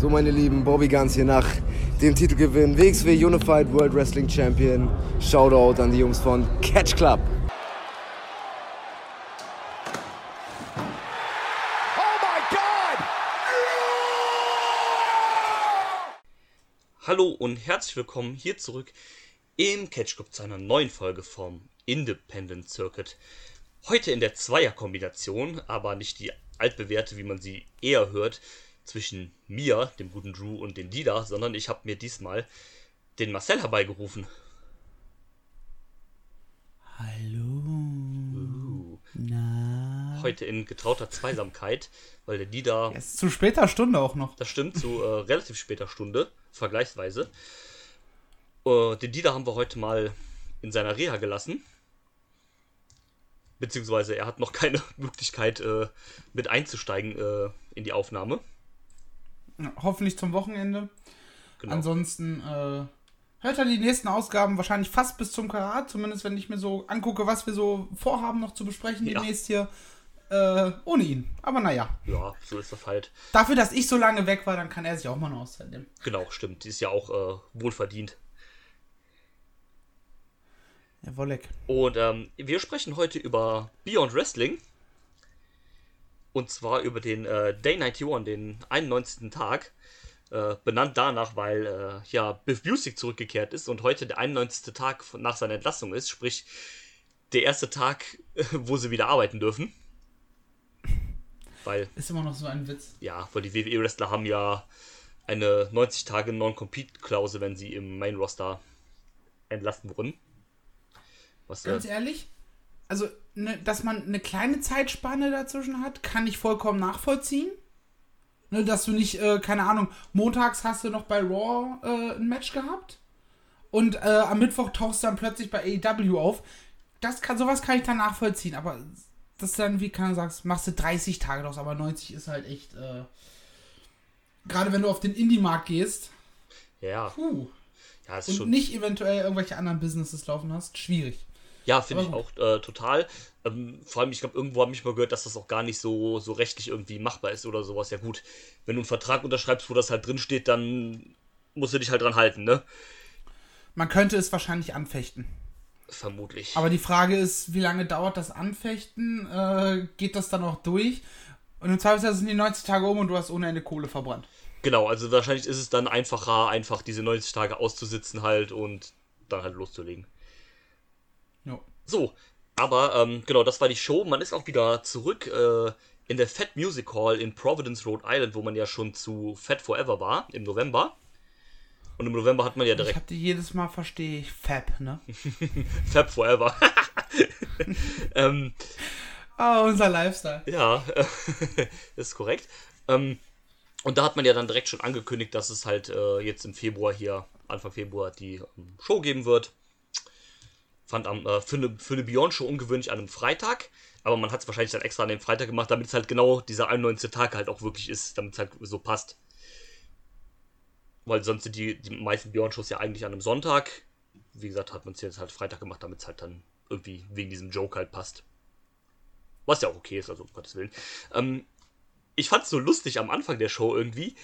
So, meine Lieben, Bobby Guns hier nach dem Titelgewinn WXW Unified World Wrestling Champion. Shoutout an die Jungs von Catch Club. Hallo und herzlich willkommen hier zurück im Catch Club zu einer neuen Folge vom Independent Circuit. Heute in der Zweierkombination, aber nicht die altbewährte, wie man sie eher hört, zwischen mir, dem guten Drew und dem Dida, sondern ich habe mir diesmal den Marcel herbeigerufen. Hallo. Uh, Na. heute in getrauter Zweisamkeit, weil der Dida, Es ist zu später Stunde auch noch. das stimmt, zu äh, relativ später Stunde, vergleichsweise. Äh, den Dida haben wir heute mal in seiner Reha gelassen. Beziehungsweise er hat noch keine Möglichkeit, äh, mit einzusteigen äh, in die Aufnahme. Hoffentlich zum Wochenende. Genau. Ansonsten äh, hört er die nächsten Ausgaben wahrscheinlich fast bis zum Karat. Zumindest wenn ich mir so angucke, was wir so vorhaben noch zu besprechen Ja. demnächst hier. Äh, ohne ihn. Aber naja. Ja, so ist das halt. Dafür, dass ich so lange weg war, dann kann er sich auch mal eine Auszeit nehmen. Genau, stimmt. Die ist ja auch äh, wohlverdient. Ja, Wolleck. Und ähm, wir sprechen heute über Beyond Wrestling. Und zwar über den äh, Day 91, den 91. Tag. Äh, benannt danach, weil äh, ja Biff Busick zurückgekehrt ist und heute der 91. Tag nach seiner Entlassung ist. Sprich, der erste Tag, wo sie wieder arbeiten dürfen. Weil Ist immer noch so ein Witz. ja, weil die WWE-Wrestler haben ja eine 90 Tage Non-Compete-Klausel, wenn sie im Main-Roster entlassen wurden. Was, äh, Ganz ehrlich, also, ne, dass man eine kleine Zeitspanne dazwischen hat, kann ich vollkommen nachvollziehen. Ne, dass du nicht, äh, keine Ahnung, montags hast du noch bei Raw äh, ein Match gehabt und äh, am Mittwoch tauchst du dann plötzlich bei AEW auf. Das kann, sowas kann ich dann nachvollziehen, aber das dann, wie kann du sagst, machst du 30 Tage draus, aber 90 ist halt echt, äh, gerade wenn du auf den Indie-Markt gehst, ja, puh, ja, und nicht eventuell irgendwelche anderen Businesses laufen hast, schwierig. Ja, finde ich auch äh, total. Ähm, vor allem, ich glaube, irgendwo habe ich mal gehört, dass das auch gar nicht so, so rechtlich irgendwie machbar ist oder sowas. Ja, gut, wenn du einen Vertrag unterschreibst, wo das halt drin steht, dann musst du dich halt dran halten, ne? Man könnte es wahrscheinlich anfechten. Vermutlich. Aber die Frage ist, wie lange dauert das Anfechten? Äh, geht das dann auch durch? Und im Zweifelsfall sind die 90 Tage um und du hast ohne Ende Kohle verbrannt. Genau, also wahrscheinlich ist es dann einfacher, einfach diese 90 Tage auszusitzen halt und dann halt loszulegen. So, aber ähm, genau, das war die Show. Man ist auch wieder zurück äh, in der Fat Music Hall in Providence, Rhode Island, wo man ja schon zu Fat Forever war, im November. Und im November hat man ja Ich direkt hab die jedes Mal verstehe ich Fab, ne? Fab Forever. ähm, Ah, unser Lifestyle. ja, ist korrekt. Ähm, und da hat man ja dann direkt schon angekündigt, dass es halt äh, jetzt im Februar hier, Anfang Februar, die ähm, Show geben wird. Fand am, äh, für eine, für eine Beyond-Show ungewöhnlich an einem Freitag, aber man hat es wahrscheinlich dann extra an dem Freitag gemacht, damit es halt genau dieser 91. Tag halt auch wirklich ist, damit es halt so passt. Weil sonst sind die, die meisten Beyond-Shows ja eigentlich an einem Sonntag. Wie gesagt, hat man es jetzt halt Freitag gemacht, damit es halt dann irgendwie wegen diesem Joke halt passt. Was ja auch okay ist, also um Gottes Willen. Ähm, ich fand es so lustig am Anfang der Show irgendwie,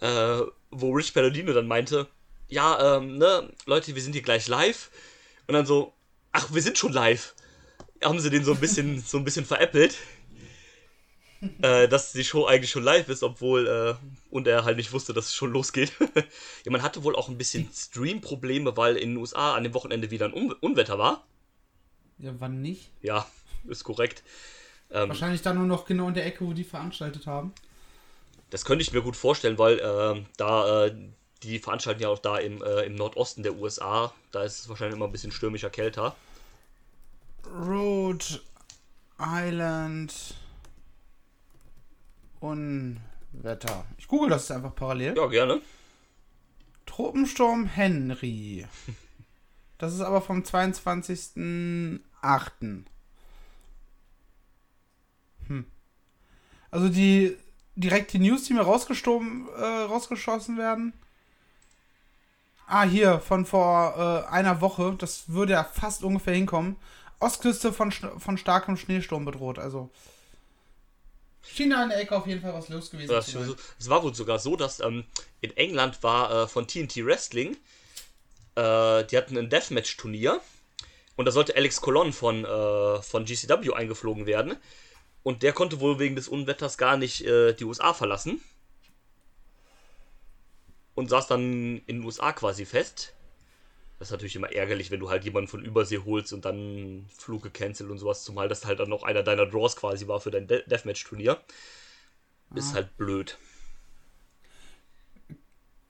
äh, wo Rich Palladino dann meinte, ja, ähm, ne, Leute, wir sind hier gleich live. Und dann so, ach, wir sind schon live. Haben sie den so ein bisschen, so ein bisschen veräppelt. äh, dass die Show eigentlich schon live ist, obwohl, äh, und er halt nicht wusste, dass es schon losgeht. ja, man hatte wohl auch ein bisschen Stream-Probleme, weil in den USA an dem Wochenende wieder ein Un Unwetter war. Ja, wann nicht? Ja, ist korrekt. Ähm, Wahrscheinlich dann nur noch genau in der Ecke, wo die veranstaltet haben. Das könnte ich mir gut vorstellen, weil ähm, da äh, die veranstalten ja auch da im, äh, im Nordosten der USA. Da ist es wahrscheinlich immer ein bisschen stürmischer, kälter. Rhode Island Unwetter. Ich google das einfach parallel. Ja, gerne. Tropensturm Henry. Das ist aber vom 22.08. Hm. Also die direkt die News, die mir rausgestoben, äh, rausgeschossen werden. Ah, hier, von vor äh, einer Woche. Das würde ja fast ungefähr hinkommen. Ostküste von, von starkem Schneesturm bedroht. Also Schien da in der Ecke auf jeden Fall was los gewesen Das, zu sein. es war wohl sogar so, dass ähm, in England war äh, von TNT Wrestling, äh, die hatten ein Deathmatch-Turnier und da sollte Alex Colon von, äh, von GCW eingeflogen werden. Und der konnte wohl wegen des Unwetters gar nicht äh, die USA verlassen. Und saß dann in den USA quasi fest. Das ist natürlich immer ärgerlich, wenn du halt jemanden von Übersee holst und dann Flug gecancelt und sowas, zumal das halt dann noch einer deiner Draws quasi war für dein De Deathmatch-Turnier. Ist halt blöd.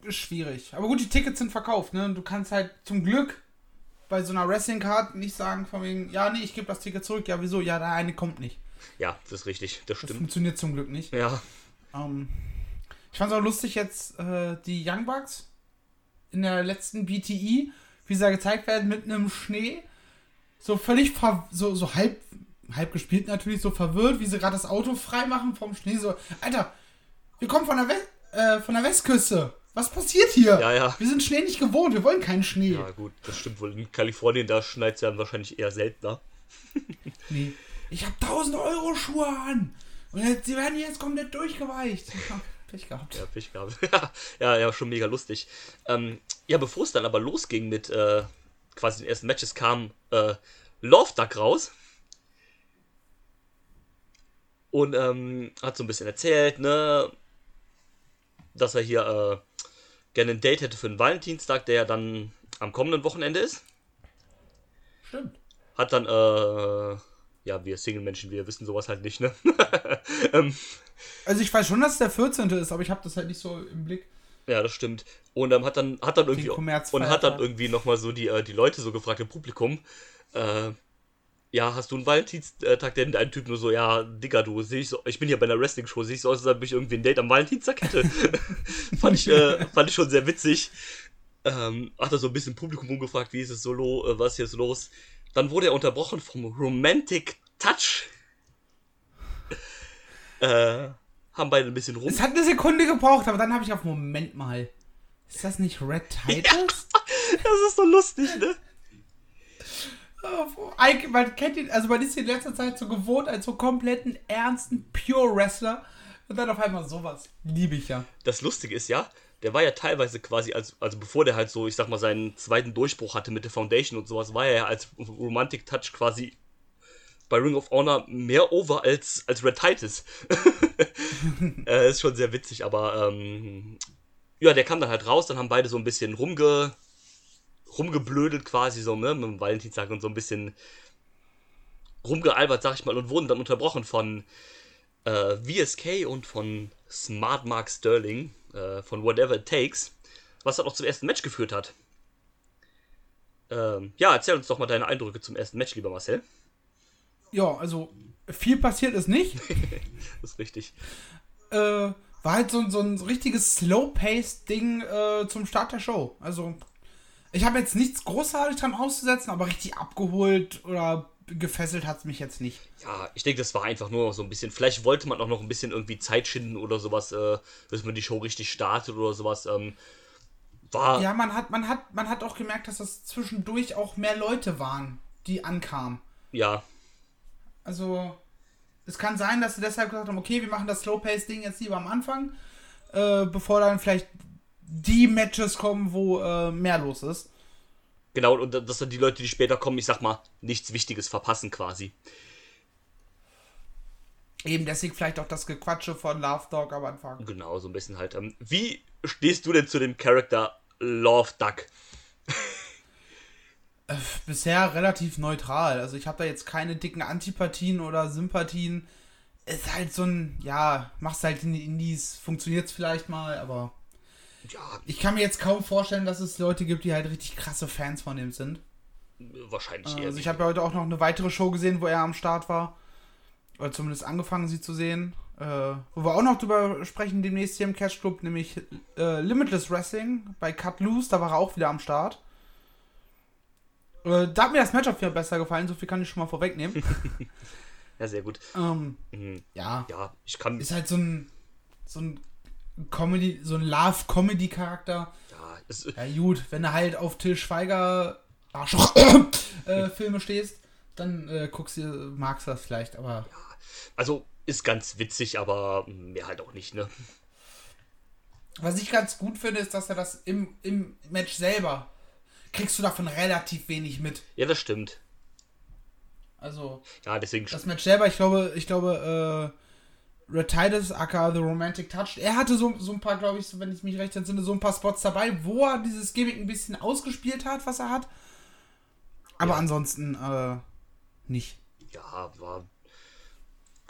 Ist schwierig. Aber gut, die Tickets sind verkauft, ne? Du kannst halt zum Glück bei so einer Wrestling-Card nicht sagen von wegen, ja, nee, ich gebe das Ticket zurück. Ja, wieso? Ja, der eine kommt nicht. Ja, das ist richtig, das Das stimmt. funktioniert zum Glück nicht. Ja, Ähm, ich fand es auch lustig jetzt, äh, die Young Bucks in der letzten BTI, wie sie da gezeigt werden, mitten im Schnee. So völlig so, so halb, halb gespielt natürlich, so verwirrt, wie sie gerade das Auto freimachen vom Schnee. So, Alter, wir kommen von der, West äh, von der Westküste. Was passiert hier? Ja, ja. Wir sind Schnee nicht gewohnt, wir wollen keinen Schnee. ja, gut, das stimmt wohl. In Kalifornien, da schneit es ja wahrscheinlich eher seltener. Nee. Ich habe 1000 Euro Schuhe an. Und jetzt, sie werden jetzt komplett durchgeweicht. Ja, Pech gehabt. Ja, Pech gehabt. ja, ja, schon mega lustig. Ähm, ja, bevor es dann aber losging mit äh, quasi den ersten Matches, kam äh, Love Duck raus. Und ähm, hat so ein bisschen erzählt, ne, dass er hier äh, gerne ein Date hätte für den Valentinstag, der ja dann am kommenden Wochenende ist. Stimmt. Hat dann, äh, ja, wir Single-Menschen, wir wissen sowas halt nicht, ne? ähm, Also ich weiß schon, dass es der 14. ist, aber ich habe das halt nicht so im Blick. Ja, das stimmt. Und ähm, hat dann hat dann irgendwie und hat dann irgendwie noch mal so die äh, die Leute so gefragt im Publikum. Äh, ja, hast du einen Valentinstag? Denn ein Typ nur so, ja, Digga, du sehe ich so, ich bin hier bei einer Wrestling-Show, sehe ich so aus, als ob ich irgendwie ein Date am Valentinstag hätte. fand ich äh, fand ich schon sehr witzig. Ähm, hat er so ein bisschen Publikum umgefragt, wie ist es so, lo, äh, was hier ist los? Dann wurde er unterbrochen vom Romantic Touch. Äh, haben beide ein bisschen rum. Es hat eine Sekunde gebraucht, aber dann habe ich auf Moment mal. Ist das nicht Red Titus? Das ist so lustig, ne? Oh, man kennt ihn, also man ist ihn in letzter Zeit so gewohnt als so kompletten ernsten Pure Wrestler und dann auf einmal sowas. Liebe ich ja. das Lustige ist ja, der war ja teilweise quasi, als, also bevor der halt so, ich sag mal, seinen zweiten Durchbruch hatte mit der Foundation und sowas, war er ja als Romantic Touch quasi bei Ring of Honor mehr over als, als Red Titus. äh, ist schon sehr witzig, aber ähm, ja, der kam dann halt raus, dann haben beide so ein bisschen rumge, rumgeblödelt quasi so, ne, mit dem Valentinstag und so ein bisschen rumgealbert, sag ich mal, und wurden dann unterbrochen von äh, VSK und von Smart Mark Sterling äh, von Whatever It Takes, was dann auch zum ersten Match geführt hat. Ähm, ja, erzähl uns doch mal deine Eindrücke zum ersten Match, lieber Marcel. Ja, also viel passiert ist nicht. Das ist richtig. äh, war halt so, so ein richtiges Slow-Paced-Ding äh, zum Start der Show. Also, ich habe jetzt nichts großartig dran auszusetzen, aber richtig abgeholt oder gefesselt hat es mich jetzt nicht. Ja, ich denke, das war einfach nur so ein bisschen. Vielleicht wollte man auch noch ein bisschen irgendwie Zeit schinden oder sowas, äh, bis man die Show richtig startet oder sowas. Ähm, war. Ja, man hat, man hat, man hat auch gemerkt, dass das zwischendurch auch mehr Leute waren, die ankamen. ja, Also, es kann sein, dass sie deshalb gesagt haben, okay, wir machen das Slow-Pace-Ding jetzt lieber am Anfang, äh, bevor dann vielleicht die Matches kommen, wo äh, mehr los ist. genau, und dass dann die Leute, die später kommen, ich sag mal, nichts Wichtiges verpassen quasi. Eben deswegen vielleicht auch das Gequatsche von Love Dog am Anfang. Genau, so ein bisschen halt. Ähm, wie stehst du denn zu dem Charakter Love Duck? Bisher relativ neutral. Also ich habe da jetzt keine dicken Antipathien oder Sympathien. Ist halt so ein, ja, machst halt in die Indies, funktioniert es vielleicht mal, aber Ja, ich kann mir jetzt kaum vorstellen, dass es Leute gibt, die halt richtig krasse Fans von dem sind. wahrscheinlich eher Also ich habe ja heute auch noch eine weitere Show gesehen, wo er am Start war. Oder zumindest angefangen, sie zu sehen. Äh, wo wir auch noch drüber sprechen demnächst hier im Cash Club, nämlich äh, Limitless Wrestling bei Cut Loose, da war er auch wieder am Start. Äh, da hat mir das Matchup viel besser gefallen, so viel kann ich schon mal vorwegnehmen. Ja, sehr gut. ähm, Mhm. ja, Ja, ich kann. ist halt so ein so ein Comedy, so ein Love-Comedy-Charakter. Ja, es, Ja gut, wenn du halt auf Till Schweiger Arschloch äh, Filme stehst, dann äh, guckst du, magst du das vielleicht, aber also, ist ganz witzig, aber mehr halt auch nicht, ne? Was ich ganz gut finde, ist, dass er das im, im Match selber kriegst du davon relativ wenig mit. Ja, das stimmt. Also. Ja, deswegen. Das Match selber, ich glaube, ich glaube, äh, Red Titus, aka The Romantic Touch, er hatte so, so ein paar, glaube ich, wenn ich mich recht entsinne, so ein paar Spots dabei, wo er dieses Gimmick ein bisschen ausgespielt hat, was er hat. Aber ja. ansonsten, äh, nicht. Ja, war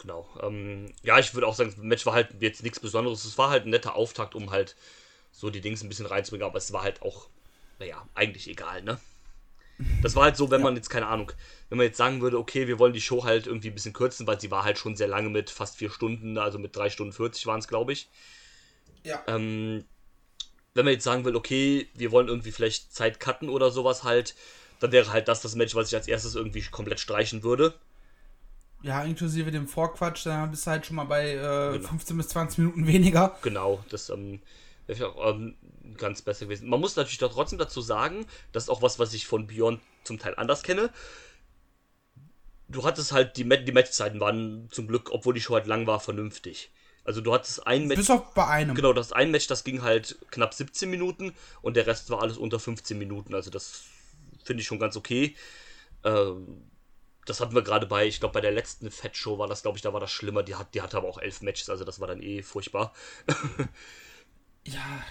genau. Ähm, ja, ich würde auch sagen, das Match war halt jetzt nichts Besonderes. Es war halt ein netter Auftakt, um halt so die Dings ein bisschen reinzubringen, aber es war halt auch, naja, eigentlich egal, ne? Das war halt so, wenn ja. man jetzt, keine Ahnung, wenn man jetzt sagen würde, okay, wir wollen die Show halt irgendwie ein bisschen kürzen, weil sie war halt schon sehr lange mit fast vier Stunden, also mit drei Stunden 40 waren es, glaube ich. Ja. Ähm, wenn man jetzt sagen will, okay, wir wollen irgendwie vielleicht Zeit cutten oder sowas halt, dann wäre halt das das Match, was ich als erstes irgendwie komplett streichen würde. Ja, inklusive dem Vorquatsch, da bist du halt schon mal bei äh, genau. 15 bis 20 Minuten weniger. Genau, das ähm, ähm, ganz besser gewesen. Man muss natürlich doch trotzdem dazu sagen, das ist auch was, was ich von Beyond zum Teil anders kenne. Du hattest halt, die, die Matchzeiten waren zum Glück, obwohl die Show halt lang war, vernünftig. Also du hattest ein Match. Bis auf bei einem. Genau, das ein Match, das ging halt knapp 17 Minuten und der Rest war alles unter 15 Minuten. Also das finde ich schon ganz okay. Ähm, das hatten wir gerade bei, ich glaube, bei der letzten Fett-Show war das, glaube ich, da war das schlimmer. Die, hat, die hatte aber auch elf Matches, also das war dann eh furchtbar. ja.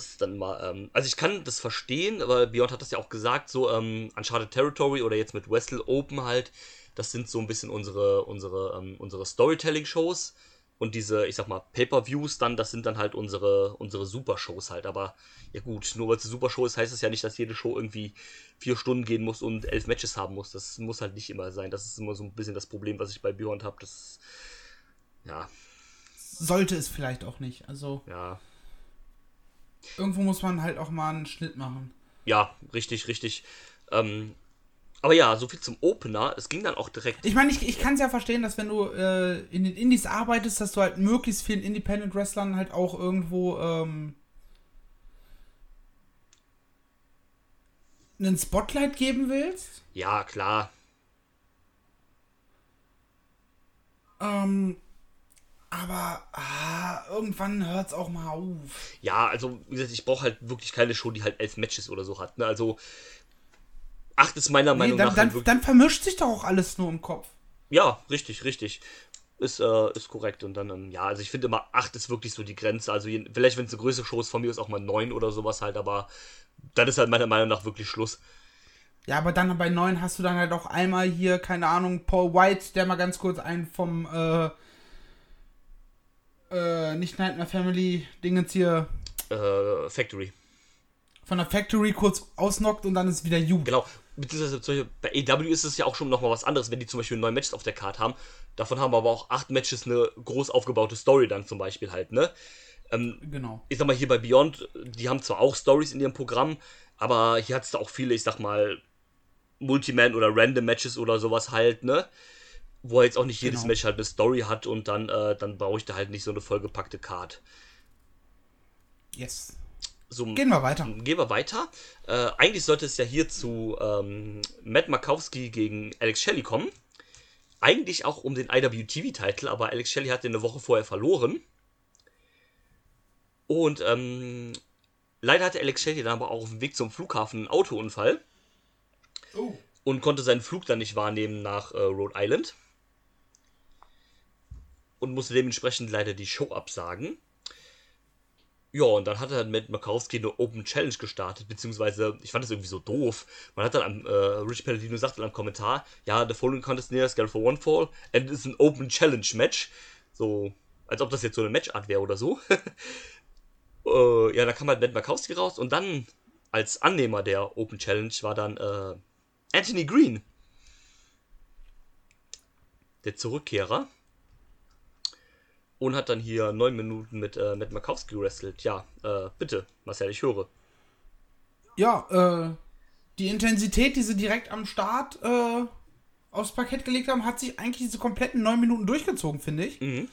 Das ist dann mal, ähm, also ich kann das verstehen, aber Beyond hat das ja auch gesagt, so ähm, Uncharted Territory oder jetzt mit Wrestle Open halt, das sind so ein bisschen unsere, unsere, ähm, unsere Storytelling-Shows. Und diese, ich sag mal, Pay-Per-Views dann, das sind dann halt unsere, unsere Super-Shows halt. Aber ja gut, nur weil es eine Super-Show ist, heißt es ja nicht, dass jede Show irgendwie vier Stunden gehen muss und elf Matches haben muss. Das muss halt nicht immer sein. Das ist immer so ein bisschen das Problem, was ich bei Beyond habe. Das, ja. Sollte es vielleicht auch nicht. Also. Ja. Irgendwo muss man halt auch mal einen Schnitt machen. Ja, richtig, richtig. Ähm, aber ja, so viel zum Opener. Es ging dann auch direkt. Ich meine, ich, ich kann es ja verstehen, dass wenn du äh, in den Indies arbeitest, dass du halt möglichst vielen Independent Wrestlern halt auch irgendwo ähm, einen Spotlight geben willst. Ja, klar. Ähm, aber ah, irgendwann hört es auch mal auf. Ja, also wie gesagt, ich brauche halt wirklich keine Show, die halt elf Matches oder so hat. Ne? Also acht ist meiner Meinung dann, nach. Dann, halt dann vermischt sich doch auch alles nur im Kopf. Ja, richtig, richtig. Ist, äh, ist korrekt. Und dann, ähm, ja, also ich finde immer, acht ist wirklich so die Grenze. Also je, vielleicht, wenn es eine größere Show ist, von mir ist auch mal neun oder sowas halt, aber dann ist halt meiner Meinung nach wirklich Schluss. Ja, aber dann bei neun hast du dann halt auch einmal hier, keine Ahnung, Paul White, der mal ganz kurz einen vom, äh, äh, nicht Nightmare Family Dingens hier. Äh, Factory. Von der Factory kurz ausnockt und dann ist wieder Jugend. Genau, beziehungsweise bei AW ist es ja auch schon nochmal was anderes, wenn die zum Beispiel neun Matches auf der Card haben. Davon haben aber auch acht Matches eine groß aufgebaute Story dann zum Beispiel halt, ne? Ähm, genau. Ich sag mal, hier bei Beyond, die haben zwar auch Stories in ihrem Programm, aber hier hat es da auch viele, ich sag mal, Multiman oder Random Matches oder sowas halt, ne? Wo jetzt auch nicht jedes genau. Match halt eine Story hat und dann, äh, dann brauche ich da halt nicht so eine vollgepackte Card. Yes. So, gehen wir weiter. Gehen wir weiter. Äh, eigentlich sollte es ja hier zu ähm, Matt Makowski gegen Alex Shelley kommen. Eigentlich auch um den IWTV-Titel, aber Alex Shelley hat den eine Woche vorher verloren. Und ähm, leider hatte Alex Shelley dann aber auch auf dem Weg zum Flughafen einen Autounfall. Oh. Und konnte seinen Flug dann nicht wahrnehmen nach äh, Rhode Island. Und musste dementsprechend leider die Show absagen. Ja, und dann hat er mit Makowski eine Open Challenge gestartet, beziehungsweise, ich fand das irgendwie so doof. Man hat dann am, äh, Rich Palladino sagt dann am Kommentar, ja, the following contest near scale for one fall, and it's an Open Challenge Match. So, als ob das jetzt so eine Matchart wäre oder so. äh, ja, da kam halt Matt Makowski raus und dann als Annehmer der Open Challenge war dann äh, Anthony Green. Der Zurückkehrer und hat dann hier neun Minuten mit äh, Matt Makowski wrestelt. Ja, äh, bitte, Marcel, ich höre. Ja, äh, die Intensität, die sie direkt am Start äh, aufs Parkett gelegt haben, hat sich eigentlich diese kompletten neun Minuten durchgezogen, finde ich. Mhm.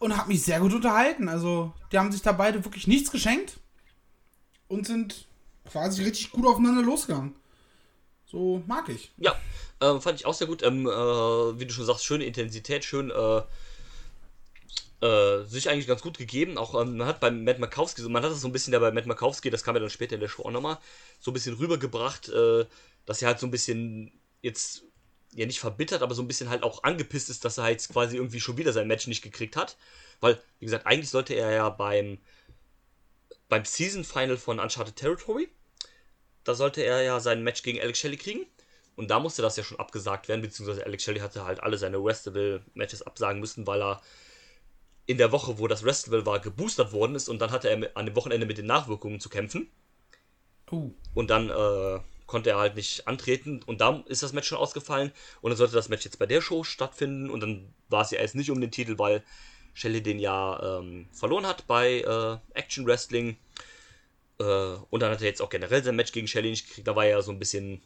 Und hat mich sehr gut unterhalten. Also, die haben sich da beide wirklich nichts geschenkt und sind quasi richtig gut aufeinander losgegangen. So mag ich. Ja, ähm, fand ich auch sehr gut. Ähm, äh, wie du schon sagst, schöne Intensität, schön äh, äh, sich eigentlich ganz gut gegeben. Auch ähm, man hat beim Matt Makowski, man hat das so ein bisschen da bei Matt Makowski, das kam ja dann später in der Show auch nochmal, so ein bisschen rübergebracht, äh, dass er halt so ein bisschen jetzt ja nicht verbittert, aber so ein bisschen halt auch angepisst ist, dass er halt quasi irgendwie schon wieder sein Match nicht gekriegt hat. Weil, wie gesagt, eigentlich sollte er ja beim, beim Season Final von Uncharted Territory, da sollte er ja sein Match gegen Alex Shelley kriegen. Und da musste das ja schon abgesagt werden, beziehungsweise Alex Shelley hatte halt alle seine Wrestable-Matches absagen müssen, weil er in der Woche, wo das Wrestable war, geboostert worden ist und dann hatte er an dem Wochenende mit den Nachwirkungen zu kämpfen. Uh. Und dann äh, konnte er halt nicht antreten und da ist das Match schon ausgefallen und dann sollte das Match jetzt bei der Show stattfinden und dann war es ja erst nicht um den Titel, weil Shelley den ja ähm, verloren hat bei äh, Action Wrestling äh, und dann hat er jetzt auch generell sein Match gegen Shelley nicht gekriegt, da war er ja so ein bisschen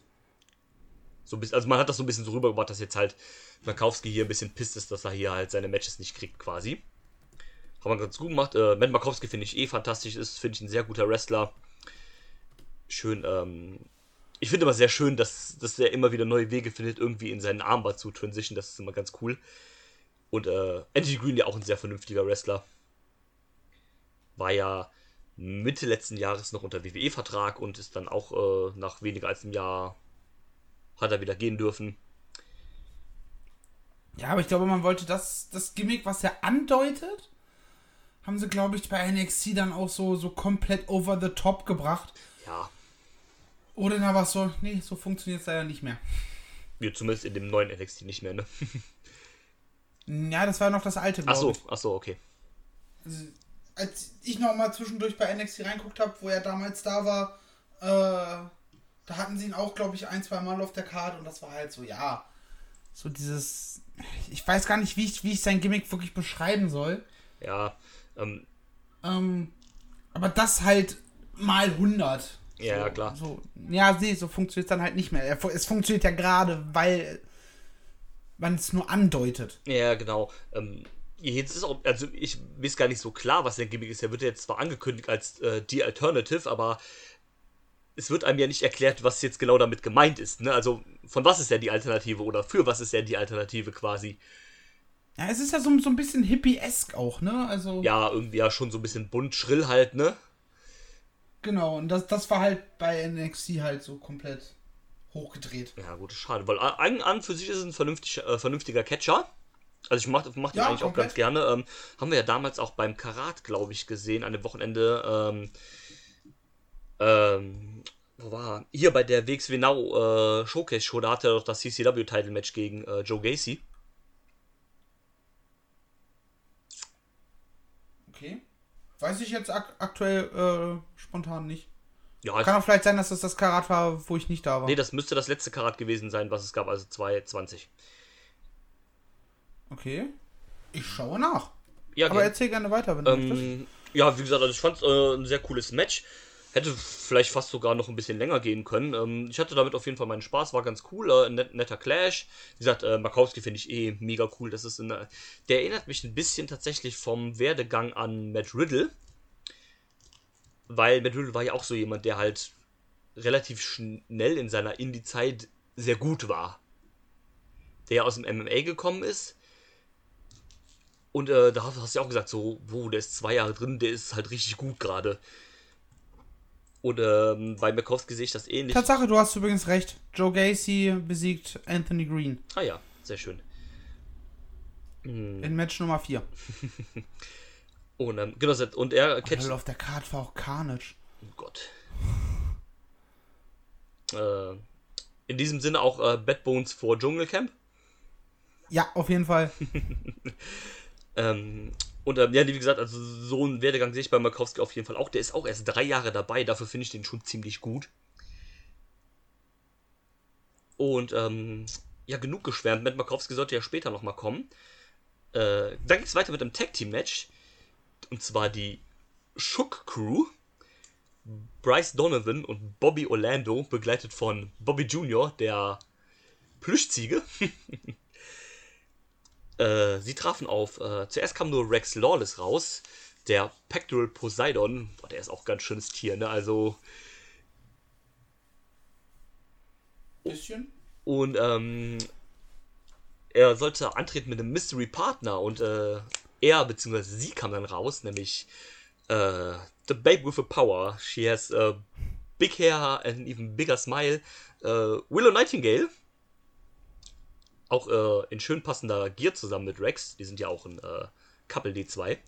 so ein bisschen, also man hat das so ein bisschen so rübergebracht, dass jetzt halt Markowski hier ein bisschen pisst ist, dass er hier halt seine Matches nicht kriegt quasi. Haben wir ganz gut gemacht. Äh, Matt Markowski finde ich eh fantastisch, ist, finde ich ein sehr guter Wrestler. Schön, ähm, ich finde immer sehr schön, dass, dass er immer wieder neue Wege findet, irgendwie in seinen Armband zu transition. Das ist immer ganz cool. Und äh, Anthony Green ja auch ein sehr vernünftiger Wrestler. War ja Mitte letzten Jahres noch unter WWE-Vertrag und ist dann auch äh, nach weniger als einem Jahr hat er wieder gehen dürfen. Ja, aber ich glaube, man wollte das, das Gimmick, was er andeutet, haben sie, glaube ich, bei NXT dann auch so, so komplett over the top gebracht. Ja. Oder da war es so, nee, so funktioniert es leider nicht mehr. Ja, zumindest in dem neuen NXT nicht mehr, ne? Ja, das war noch das alte, Ach so, ich. ach so, okay. Also, als ich noch mal zwischendurch bei NXT reinguckt habe, wo er damals da war, äh, da hatten sie ihn auch, glaube ich, ein, zwei Mal auf der Karte und das war halt so, ja, so dieses, ich weiß gar nicht, wie ich, wie ich sein Gimmick wirklich beschreiben soll. Ja, ähm, Ähm, aber das halt mal 100. Ja, so, klar. So, ja, nee, so funktioniert es dann halt nicht mehr. Es funktioniert ja gerade, weil man es nur andeutet. Ja, genau. Ähm, jetzt ist auch, also ich weiß gar nicht so klar, was der Gimmick ist. Er wird jetzt zwar angekündigt als äh, die Alternative, aber es wird einem ja nicht erklärt, was jetzt genau damit gemeint ist. Ne? Also von was ist ja die Alternative oder für was ist ja die Alternative quasi? Ja, es ist ja so, so ein bisschen hippie-esk auch, ne? Also, Ja, irgendwie ja schon so ein bisschen bunt, schrill halt, ne? genau. Und das, das war halt bei NXT halt so komplett hochgedreht. Ja, gut, schade, weil an, an für sich ist es ein vernünftig, äh, vernünftiger Catcher. Also ich mache mach den Ja, eigentlich auch komplett. ganz gerne. Ähm, haben wir ja damals auch beim Karat, glaube ich, gesehen, an dem Wochenende. Ähm, ähm, wo war er? Hier bei der WXW Now äh, Showcase Show, da hatte er doch das CCW-Title-Match gegen äh, Joe Gacy. Okay. Weiß ich jetzt ak aktuell äh, spontan nicht. Ja, Kann auch vielleicht sein, dass das das Karat war, wo ich nicht da war. nee, das müsste das letzte Karat gewesen sein, was es gab, also 220. Okay. Ich schaue nach. Ja, Aber gerne. erzähl gerne weiter, wenn du möchtest. Ähm, ja, wie gesagt, also ich fand es äh, ein sehr cooles Match. Hätte vielleicht fast sogar noch ein bisschen länger gehen können. Ähm, ich hatte damit auf jeden Fall meinen Spaß, war ganz cool, äh, net, netter Clash. Wie gesagt, äh, Markowski finde ich eh mega cool. Das ist eine, der erinnert mich ein bisschen tatsächlich vom Werdegang an Matt Riddle. Weil Matt Riddle war ja auch so jemand, der halt relativ schnell in seiner Indie-Zeit sehr gut war. Der ja aus dem MMA gekommen ist. Und äh, da hast du ja auch gesagt, so, wo, der ist zwei Jahre drin, der ist halt richtig gut gerade. Und ähm, bei Makowski sehe ich das ähnlich. Tatsache, du hast übrigens recht. Joe Gacy besiegt Anthony Green Ah ja, sehr schön. Hm. in Match Nummer 4. Und, ähm, genau, und er catcht. Weil auf der Karte war auch Carnage. Oh Gott. Äh, in diesem Sinne auch äh, Bad Bones vor Dschungelcamp. Ja, auf jeden Fall. Ähm, und ähm, ja, wie gesagt, also so einen Werdegang sehe ich bei Markowski auf jeden Fall auch. Der ist auch erst drei Jahre dabei, dafür finde ich den schon ziemlich gut. Und ähm, ja, genug geschwärmt. Matt Markowski sollte ja später nochmal kommen. Äh, dann geht es weiter mit einem Tag-Team-Match. Und zwar die Shook Crew. Bryce Donovan und Bobby Orlando, begleitet von Bobby Jr., der Plüschziege. Äh, sie trafen auf. Äh, zuerst kam nur Rex Lawless raus. Der Pectoral Poseidon. Boah, der ist auch ein ganz schönes Tier, ne? Also. Bisschen. Und ähm, er sollte antreten mit einem Mystery Partner und äh, er bzw. sie kam dann raus, nämlich äh, The Babe with a Power. She has a big hair and even bigger smile. Äh, Willow Nightingale. Auch äh, in schön passender Gear zusammen mit Rex. Die sind ja auch ein äh, Couple D2.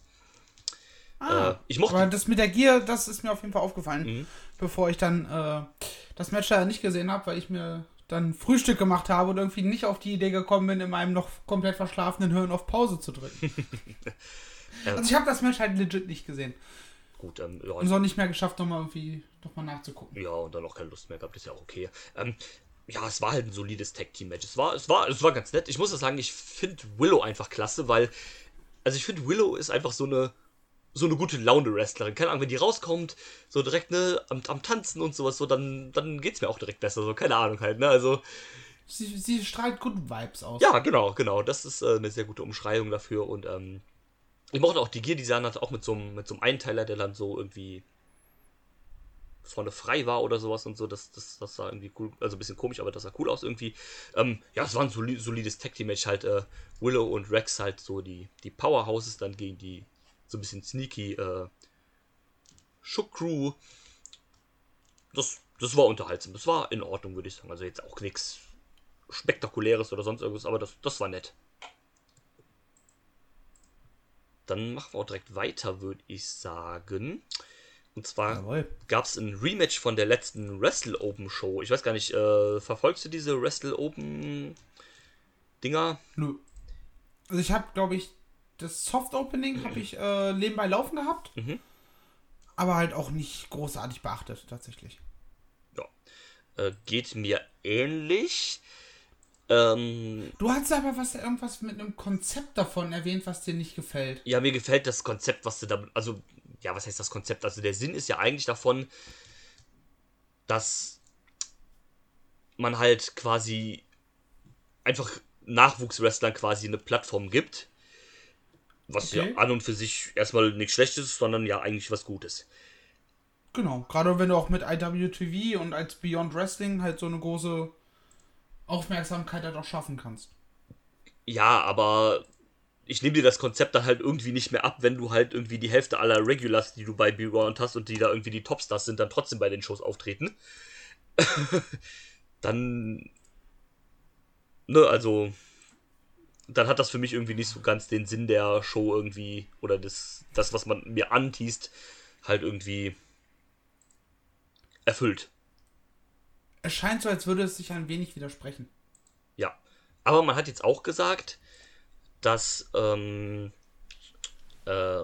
Ah, Äh, ich mochte- Aber das mit der Gier, das ist mir auf jeden Fall aufgefallen, Mhm. bevor ich dann äh, das Match da nicht gesehen habe, weil ich mir dann Frühstück gemacht habe und irgendwie nicht auf die Idee gekommen bin, in meinem noch komplett verschlafenen Hirn auf Pause zu drücken. Ja. Also ich habe das Match halt legit nicht gesehen. Gut, ähm, ja, Und so nicht mehr geschafft, nochmal irgendwie nochmal nachzugucken. Ja, und dann auch keine Lust mehr gehabt, ist ja auch okay. Ähm, ja, es war halt ein solides Tag-Team-Match. Es war, es, war, es war ganz nett. Ich muss ja sagen, ich finde Willow einfach klasse, weil, also ich finde, Willow ist einfach so eine, so eine gute Laune-Wrestlerin. Keine Ahnung, wenn die rauskommt, so direkt, ne, am, am Tanzen und sowas, so, dann, dann geht's mir auch direkt besser, so, keine Ahnung halt, ne, also, Sie, sie strahlt gute Vibes aus. ja, genau, genau, das ist äh, eine sehr gute Umschreibung dafür und, ähm, ich mochte auch die Gear, die sie anhat, auch mit so, einem- mit so einem Einteiler, der dann so irgendwie vorne frei war oder sowas und so. Das, das, das sah irgendwie cool, also ein bisschen komisch, aber das sah cool aus irgendwie. Ähm, ja, es war ein soli solides Tag Team Match halt. Äh, Willow und Rex halt so die, die Powerhouses dann gegen die so ein bisschen sneaky äh, Shook Crew. Das, das war unterhaltsam. Das war in Ordnung, würde ich sagen. Also jetzt auch nichts Spektakuläres oder sonst irgendwas, aber das, das war nett. Dann machen wir auch direkt weiter, würde ich sagen. Und zwar gab es ein Rematch von der letzten Wrestle Open Show. Ich weiß gar nicht, äh, verfolgst du diese Wrestle Open Dinger? Nö. Also ich habe, glaube ich, das Soft Opening habe ich äh, nebenbei laufen gehabt. Mhm. Aber halt auch nicht großartig beachtet, tatsächlich. Ja. Äh, geht mir ähnlich. Ähm, Du hast aber was irgendwas mit einem Konzept davon erwähnt, was dir nicht gefällt. ja, mir gefällt das Konzept, was du da. Also, ja, was heißt das Konzept? Also, der Sinn ist ja eigentlich davon, dass man halt quasi einfach Nachwuchswrestlern quasi eine Plattform gibt. Was Okay. ja an und für sich erstmal nichts Schlechtes ist, sondern ja eigentlich was Gutes. Genau, gerade wenn du auch mit IWTV und als Beyond Wrestling halt so eine große Aufmerksamkeit halt auch schaffen kannst. Ja, aber ich nehme dir das Konzept dann halt irgendwie nicht mehr ab, wenn du halt irgendwie die Hälfte aller Regulars, die du bei Beyond hast und die da irgendwie die Topstars sind, dann trotzdem bei den Shows auftreten. dann. Ne, also. Dann hat das für mich irgendwie nicht so ganz den Sinn der Show irgendwie, oder das, das was man mir antiest, halt irgendwie erfüllt. Es scheint so, als würde es sich ein wenig widersprechen. Ja. Aber man hat jetzt auch gesagt, dass, ähm, äh,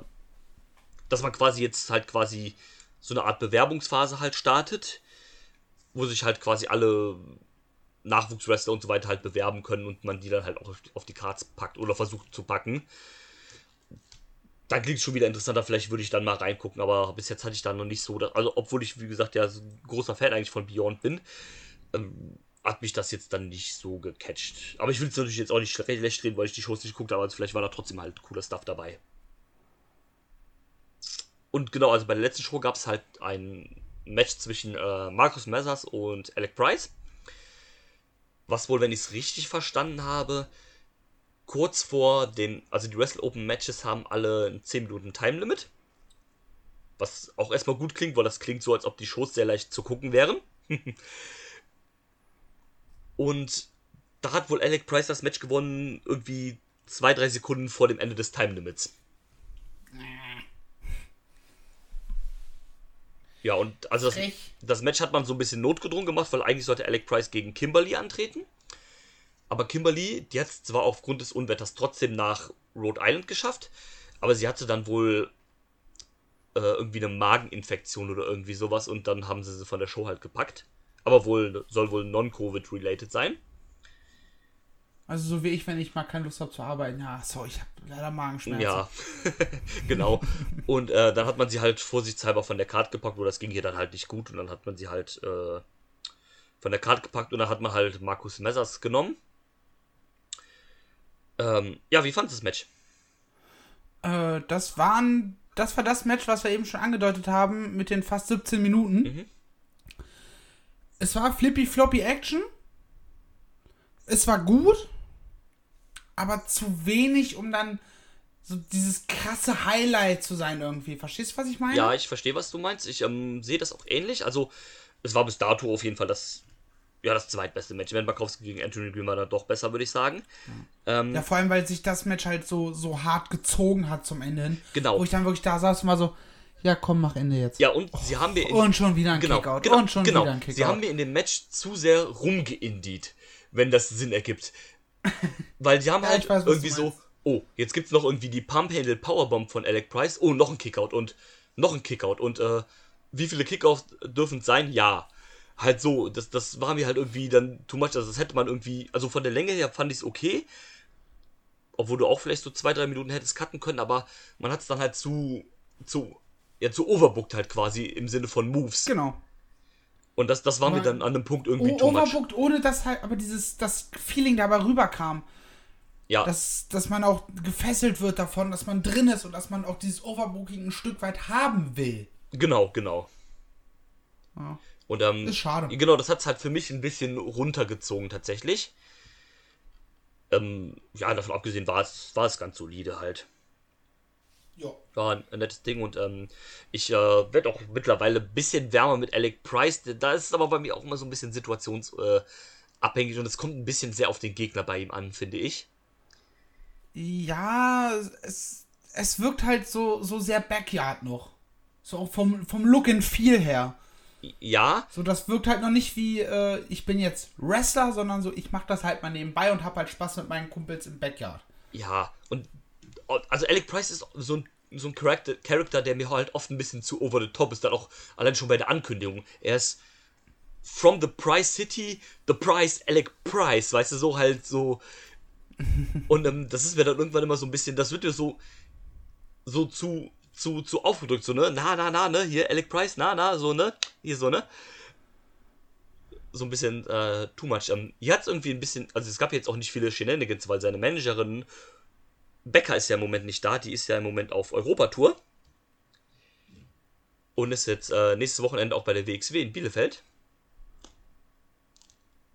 dass man quasi jetzt halt quasi so eine Art Bewerbungsphase halt startet, wo sich halt quasi alle Nachwuchswrestler und so weiter halt bewerben können und man die dann halt auch auf die, Cards packt oder versucht zu packen. Dann klingt es schon wieder interessanter, vielleicht würde ich dann mal reingucken, aber bis jetzt hatte ich da noch nicht so, also obwohl ich, wie gesagt, ja so ein großer Fan eigentlich von Beyond bin, ähm, hat mich das jetzt dann nicht so gecatcht. Aber ich will es natürlich jetzt auch nicht schlecht reden, weil ich die Shows nicht geguckt habe, also vielleicht war da trotzdem halt cooler Stuff dabei. Und genau, also bei der letzten Show gab es halt ein Match zwischen äh, Markus Messers und Alec Price. Was wohl, wenn ich es richtig verstanden habe, kurz vor den, also die Wrestle Open Matches haben alle ein 10 Minuten Time Limit. Was auch erstmal gut klingt, weil das klingt so, als ob die Shows sehr leicht zu gucken wären. Und da hat wohl Alec Price das Match gewonnen, irgendwie zwei, drei Sekunden vor dem Ende des Time Limits. Ja, und also das, das Match hat man so ein bisschen notgedrungen gemacht, weil eigentlich sollte Alec Price gegen Kimberly antreten. Aber Kimberly, die hat es zwar aufgrund des Unwetters trotzdem nach Rhode Island geschafft, aber sie hatte dann wohl äh, irgendwie eine Mageninfektion oder irgendwie sowas und dann haben sie sie von der Show halt gepackt. Aber wohl, soll wohl non-Covid-related sein. Also so wie ich, wenn ich mal keine Lust habe zu arbeiten. Ja, so, ich habe leider Magenschmerzen. Ja, genau. Und äh, dann hat man sie halt vorsichtshalber von der Karte gepackt, wo das ging hier dann halt nicht gut. Und dann hat man sie halt äh, von der Karte gepackt und dann hat man halt Markus Messers genommen. Ähm, ja, wie fandest du das Match? Äh, das waren, das war das Match, was wir eben schon angedeutet haben, mit den fast 17 Minuten. Mhm. Es war flippy floppy Action. es war gut, aber zu wenig, um dann so dieses krasse Highlight zu sein irgendwie. Verstehst du, was ich meine? Ja, ich verstehe, was du meinst. Ich ähm, sehe das auch ähnlich. Also, es war bis dato auf jeden Fall das, ja, das zweitbeste Match. Wenn Markowski gegen Anthony Green war dann doch besser, würde ich sagen. Ähm, Ja, vor allem, weil sich das Match halt so, so hart gezogen hat zum Ende hin. Genau. Wo ich dann wirklich da saß und war so, ja komm, mach Ende jetzt. ja, und sie haben mir in, Und schon wieder ein genau, Kickout. genau, und schon genau. wieder ein Kickout. Sie haben mir in dem Match zu sehr rumgeindied, wenn das Sinn ergibt. Weil sie haben Ja, halt weiß, irgendwie so, oh, jetzt gibt's noch irgendwie die Pump Handle Powerbomb von Alec Price. Oh, noch ein Kickout und noch ein Kickout. Und äh, wie viele Kickouts dürfen es sein? Ja. Halt so, das, das war mir halt irgendwie dann too much. Also das hätte man irgendwie, also von der Länge her fand ich es okay. Obwohl du auch vielleicht so zwei, drei Minuten hättest cutten können, aber man hat es dann halt zu, zu, ja, zu overbooked halt quasi im Sinne von Moves. Genau. Und das, das war mir dann an einem Punkt irgendwie O too much. overbooked, ohne dass halt, aber dieses, das Feeling dabei rüberkam. Ja, Dass, dass man auch gefesselt wird davon, dass man drin ist und dass man auch dieses Overbooking ein Stück weit haben will. genau, genau. Ja. Und ähm, Ist schade. Genau, das hat es halt für mich ein bisschen runtergezogen tatsächlich. Ähm, ja, davon abgesehen war es, war es ganz solide halt. War ein, nettes Ding und ähm, ich äh, werde auch mittlerweile ein bisschen wärmer mit Alec Price. Da ist es aber bei mir auch immer so ein bisschen situationsabhängig äh, und es kommt ein bisschen sehr auf den Gegner bei ihm an, finde ich. Ja, es, es wirkt halt so, so sehr Backyard noch. So vom, vom Look and Feel her. Ja, So, das wirkt halt noch nicht wie, äh, ich bin jetzt Wrestler, sondern so, ich mach das halt mal nebenbei und hab halt Spaß mit meinen Kumpels im Backyard. Ja, und also Alec Price ist so ein, so ein Charakter, Charakter, der mir halt oft ein bisschen zu over the top ist, dann auch allein schon bei der Ankündigung. Er ist from the Price City, the Price Alec Price, weißt du, so halt so. Und ähm, das ist mir dann irgendwann immer so ein bisschen, das wird mir so, so zu, zu, zu aufgedrückt, so, ne? Na, na, na, ne? Hier, Alec Price, na, na, so, ne? Hier so, ne? So ein bisschen äh, too much. Ähm, hier hat es irgendwie ein bisschen, also es gab jetzt auch nicht viele Shenanigans, weil seine Managerin Becker ist ja im Moment nicht da, die ist ja im Moment auf Europatour. Und ist jetzt äh, nächstes Wochenende auch bei der WXW in Bielefeld.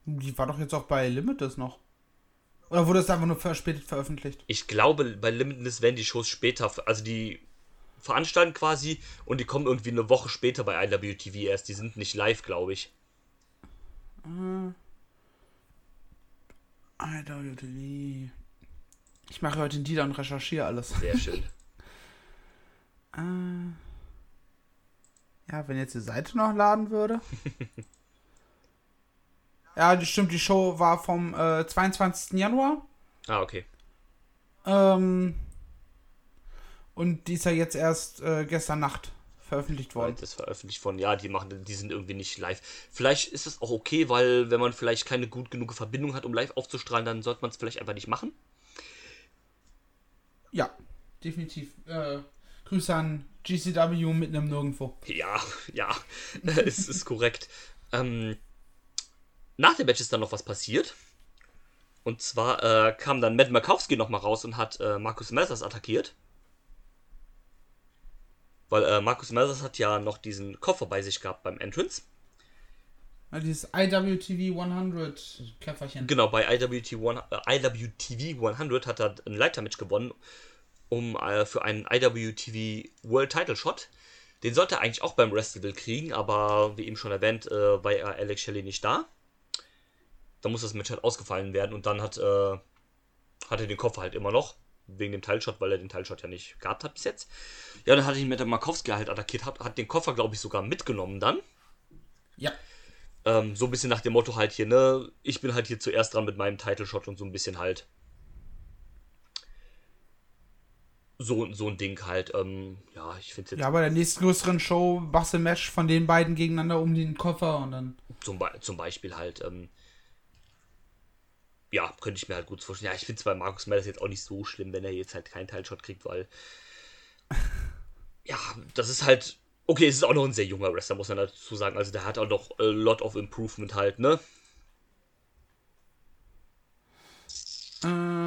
Die war doch jetzt auch bei Limitless noch. Oder wurde es einfach nur verspätet veröffentlicht? Ich glaube, bei Limitless werden die Shows später, also die veranstalten quasi und die kommen irgendwie eine Woche später bei IWTV erst. Die sind nicht live, glaube ich. IWTV. Ich mache heute den Dealer und recherchiere alles. Sehr schön. Ja, wenn jetzt die Seite noch laden würde. ja, die stimmt, die Show war vom äh, 22. Januar. ah, okay. Ähm, und die ist ja jetzt erst äh, gestern Nacht veröffentlicht worden. Das ist veröffentlicht von, ja, die machen, die sind irgendwie nicht live. Vielleicht ist es auch okay, weil wenn man vielleicht keine gut genug Verbindung hat, um live aufzustrahlen, dann sollte man es vielleicht einfach nicht machen. Ja, definitiv. Äh, Grüße an GCW mitten im Nirgendwo. Ja, ja, es ist korrekt. Ähm, nach dem Match ist dann noch was passiert. Und zwar äh, kam dann Matt Markowski nochmal raus und hat äh, Markus Messers attackiert. Weil äh, Markus Messers hat ja noch diesen Koffer bei sich gehabt beim Entrance. Dieses IWTV 100 Käferchen. Genau, bei IWT One, äh, IWTV 100 hat er ein Leitermatch gewonnen um äh, für einen IWTV World Title Shot. Den sollte er eigentlich auch beim Wrestle kriegen, aber wie eben schon erwähnt, äh, war er Alex Shelley nicht da. Da muss das Match halt ausgefallen werden und dann hat, äh, hat er den Koffer halt immer noch. Wegen dem Teilshot, weil er den Teilshot ja nicht gehabt hat bis jetzt. Ja, dann hat ihn mit der Markowski halt attackiert, hat, hat den Koffer, glaube ich, sogar mitgenommen dann. Ja. Ähm, so ein bisschen nach dem Motto halt hier, ne, ich bin halt hier zuerst dran mit meinem Title Shot und so ein bisschen halt. So, so ein Ding halt. Ähm, ja, ich finde jetzt Ja, bei der nächstgrößeren Show machst du ein Match von den beiden gegeneinander um den Koffer und dann. zum, Be zum Beispiel halt. Ähm, ja, könnte ich mir halt gut vorstellen. Ja, ich finde es bei Markus Mellers jetzt auch nicht so schlimm, wenn er jetzt halt keinen Teilshot kriegt, weil. ja, das ist halt. Okay, es ist auch noch ein sehr junger Wrestler, muss man dazu sagen. Also der hat auch noch a lot of improvement halt, ne?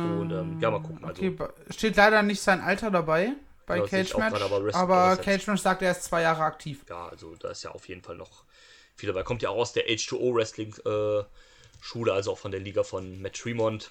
Und ähm, ja, mal gucken. Also, Okay, steht leider nicht sein Alter dabei bei Ja, Cage Match. gerade, aber Aber, aber Cage Match sagt, er ist zwei Jahre aktiv. ja, also da ist ja auf jeden Fall noch viel dabei. Kommt ja auch aus der H2O Wrestling äh, Schule, also auch von der Liga von Matt Tremont.